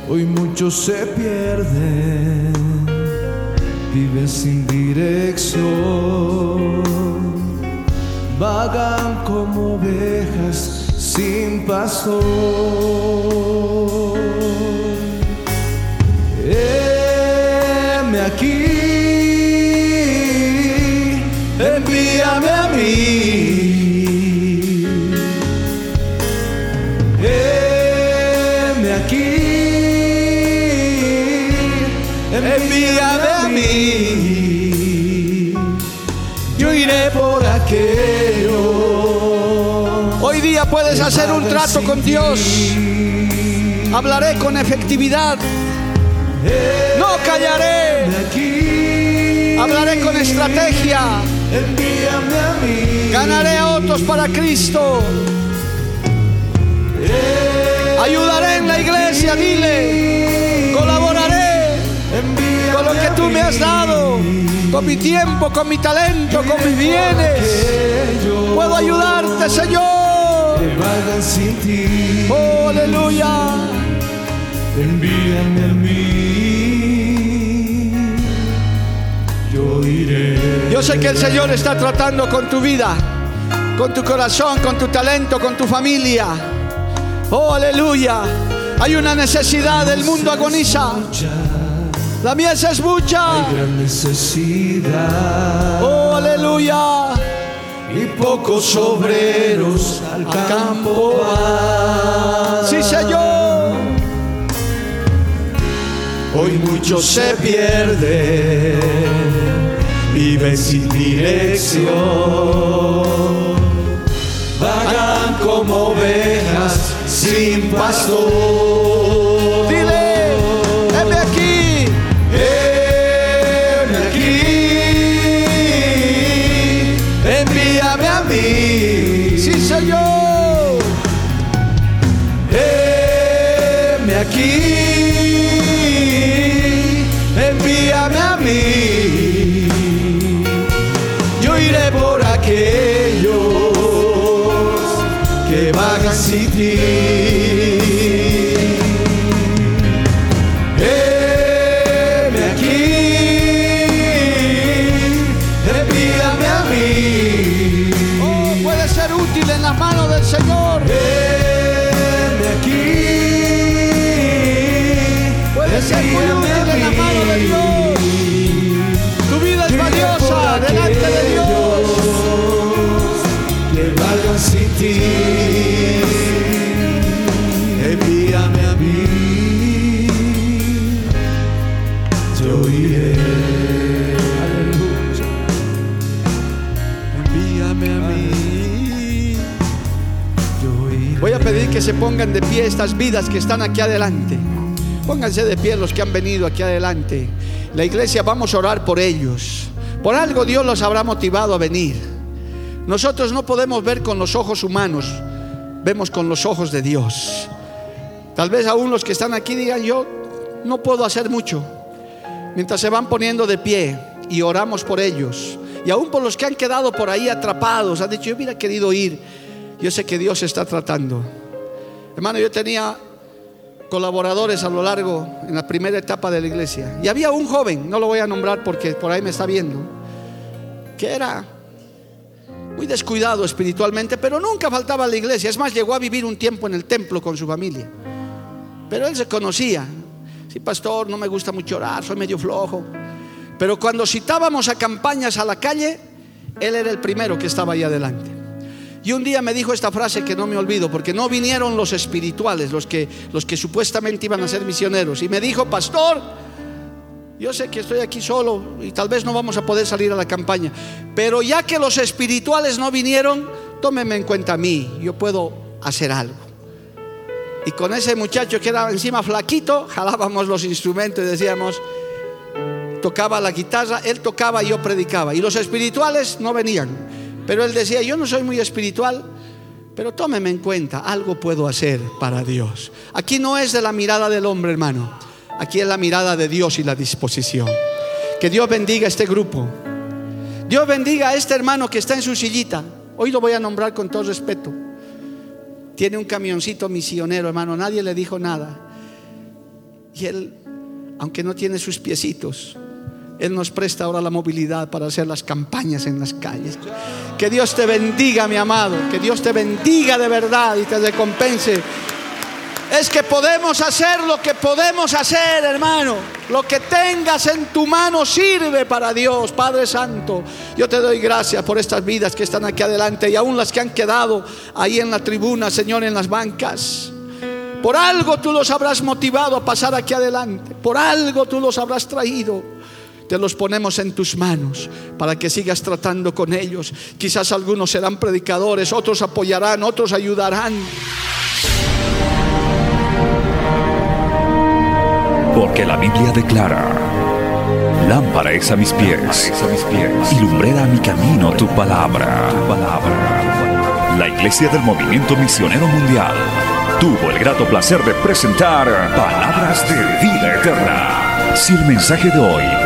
Hoy muchos se pierden, viven sin dirección, vagan como ovejas sin pastor. Heme aquí, envíame a mí. envíame a mí. Yo iré por aquel puedes hacer un trato con Dios. Hablaré con efectividad. No callaré. Hablaré con estrategia. Envíame a mí. Ganaré a otros para Cristo. Ayudaré en la iglesia, dile. Colaboraré con lo que tú me has dado. Con mi tiempo, con mi talento, con mis bienes. Puedo ayudarte, Señor. Oh, aleluya. Envíame a mí. Yo sé que el Señor está tratando con tu vida, con tu corazón, con tu talento, con tu familia. Oh, aleluya. Hay una necesidad, el mundo agoniza. La mies es mucha. Gran necesidad. Oh, aleluya. Y pocos obreros al campo van. Sí, Señor. Hoy muchos se pierden, viven sin dirección, vagan como ovejas sin pastor. Se pongan de pie estas vidas que están aquí adelante. Pónganse de pie los que han venido aquí adelante. La iglesia vamos a orar por ellos. Por algo Dios los habrá motivado a venir. Nosotros no podemos ver con los ojos humanos, vemos con los ojos de Dios. Tal vez aún los que están aquí digan, yo no puedo hacer mucho. Mientras se van poniendo de pie y oramos por ellos. Y aún por los que han quedado por ahí atrapados, han dicho, yo hubiera querido ir. Yo sé que Dios está tratando. Hermano, yo tenía colaboradores a lo largo en la primera etapa de la iglesia. Y había un joven, no lo voy a nombrar porque por ahí me está viendo, que era muy descuidado espiritualmente, pero nunca faltaba a la iglesia. Es más, llegó a vivir un tiempo en el templo con su familia. Pero él se conocía. Sí, pastor, no me gusta mucho orar, soy medio flojo. Pero cuando citábamos a campañas a la calle, él era el primero que estaba ahí adelante. Y un día me dijo esta frase que no me olvido, porque no vinieron los espirituales, los que, los que supuestamente iban a ser misioneros. Y me dijo, pastor, yo sé que estoy aquí solo y tal vez no vamos a poder salir a la campaña, pero ya que los espirituales no vinieron, tómeme en cuenta a mí, yo puedo hacer algo. Y con ese muchacho que era encima flaquito, jalábamos los instrumentos y decíamos, tocaba la guitarra, él tocaba y yo predicaba. Y los espirituales no venían. Pero él decía, yo no soy muy espiritual, pero tómeme en cuenta, algo puedo hacer para Dios. Aquí no es de la mirada del hombre, hermano. Aquí es la mirada de Dios y la disposición. Que Dios bendiga a este grupo. Dios bendiga a este hermano que está en su sillita. Hoy lo voy a nombrar con todo respeto. Tiene un camioncito misionero, hermano. Nadie le dijo nada. Y él, aunque no tiene sus piecitos, él nos presta ahora la movilidad para hacer las campañas en las calles. Que Dios te bendiga, mi amado. Que Dios te bendiga de verdad y te recompense. Es que podemos hacer lo que podemos hacer, hermano. Lo que tengas en tu mano sirve para Dios, Padre Santo. Yo te doy gracias por estas vidas que están aquí adelante y aún las que han quedado ahí en la tribuna, Señor, en las bancas. Por algo tú los habrás motivado a pasar aquí adelante. Por algo tú los habrás traído. Te los ponemos en tus manos para que sigas tratando con ellos. Quizás algunos serán predicadores, otros apoyarán, otros ayudarán. Porque la Biblia declara, lámpara es a mis pies, a mis pies, y lumbrera a mi camino tu palabra. Tu palabra. La Iglesia del Movimiento Misionero Mundial tuvo el grato placer de presentar Palabras de Vida Eterna. Si el mensaje de hoy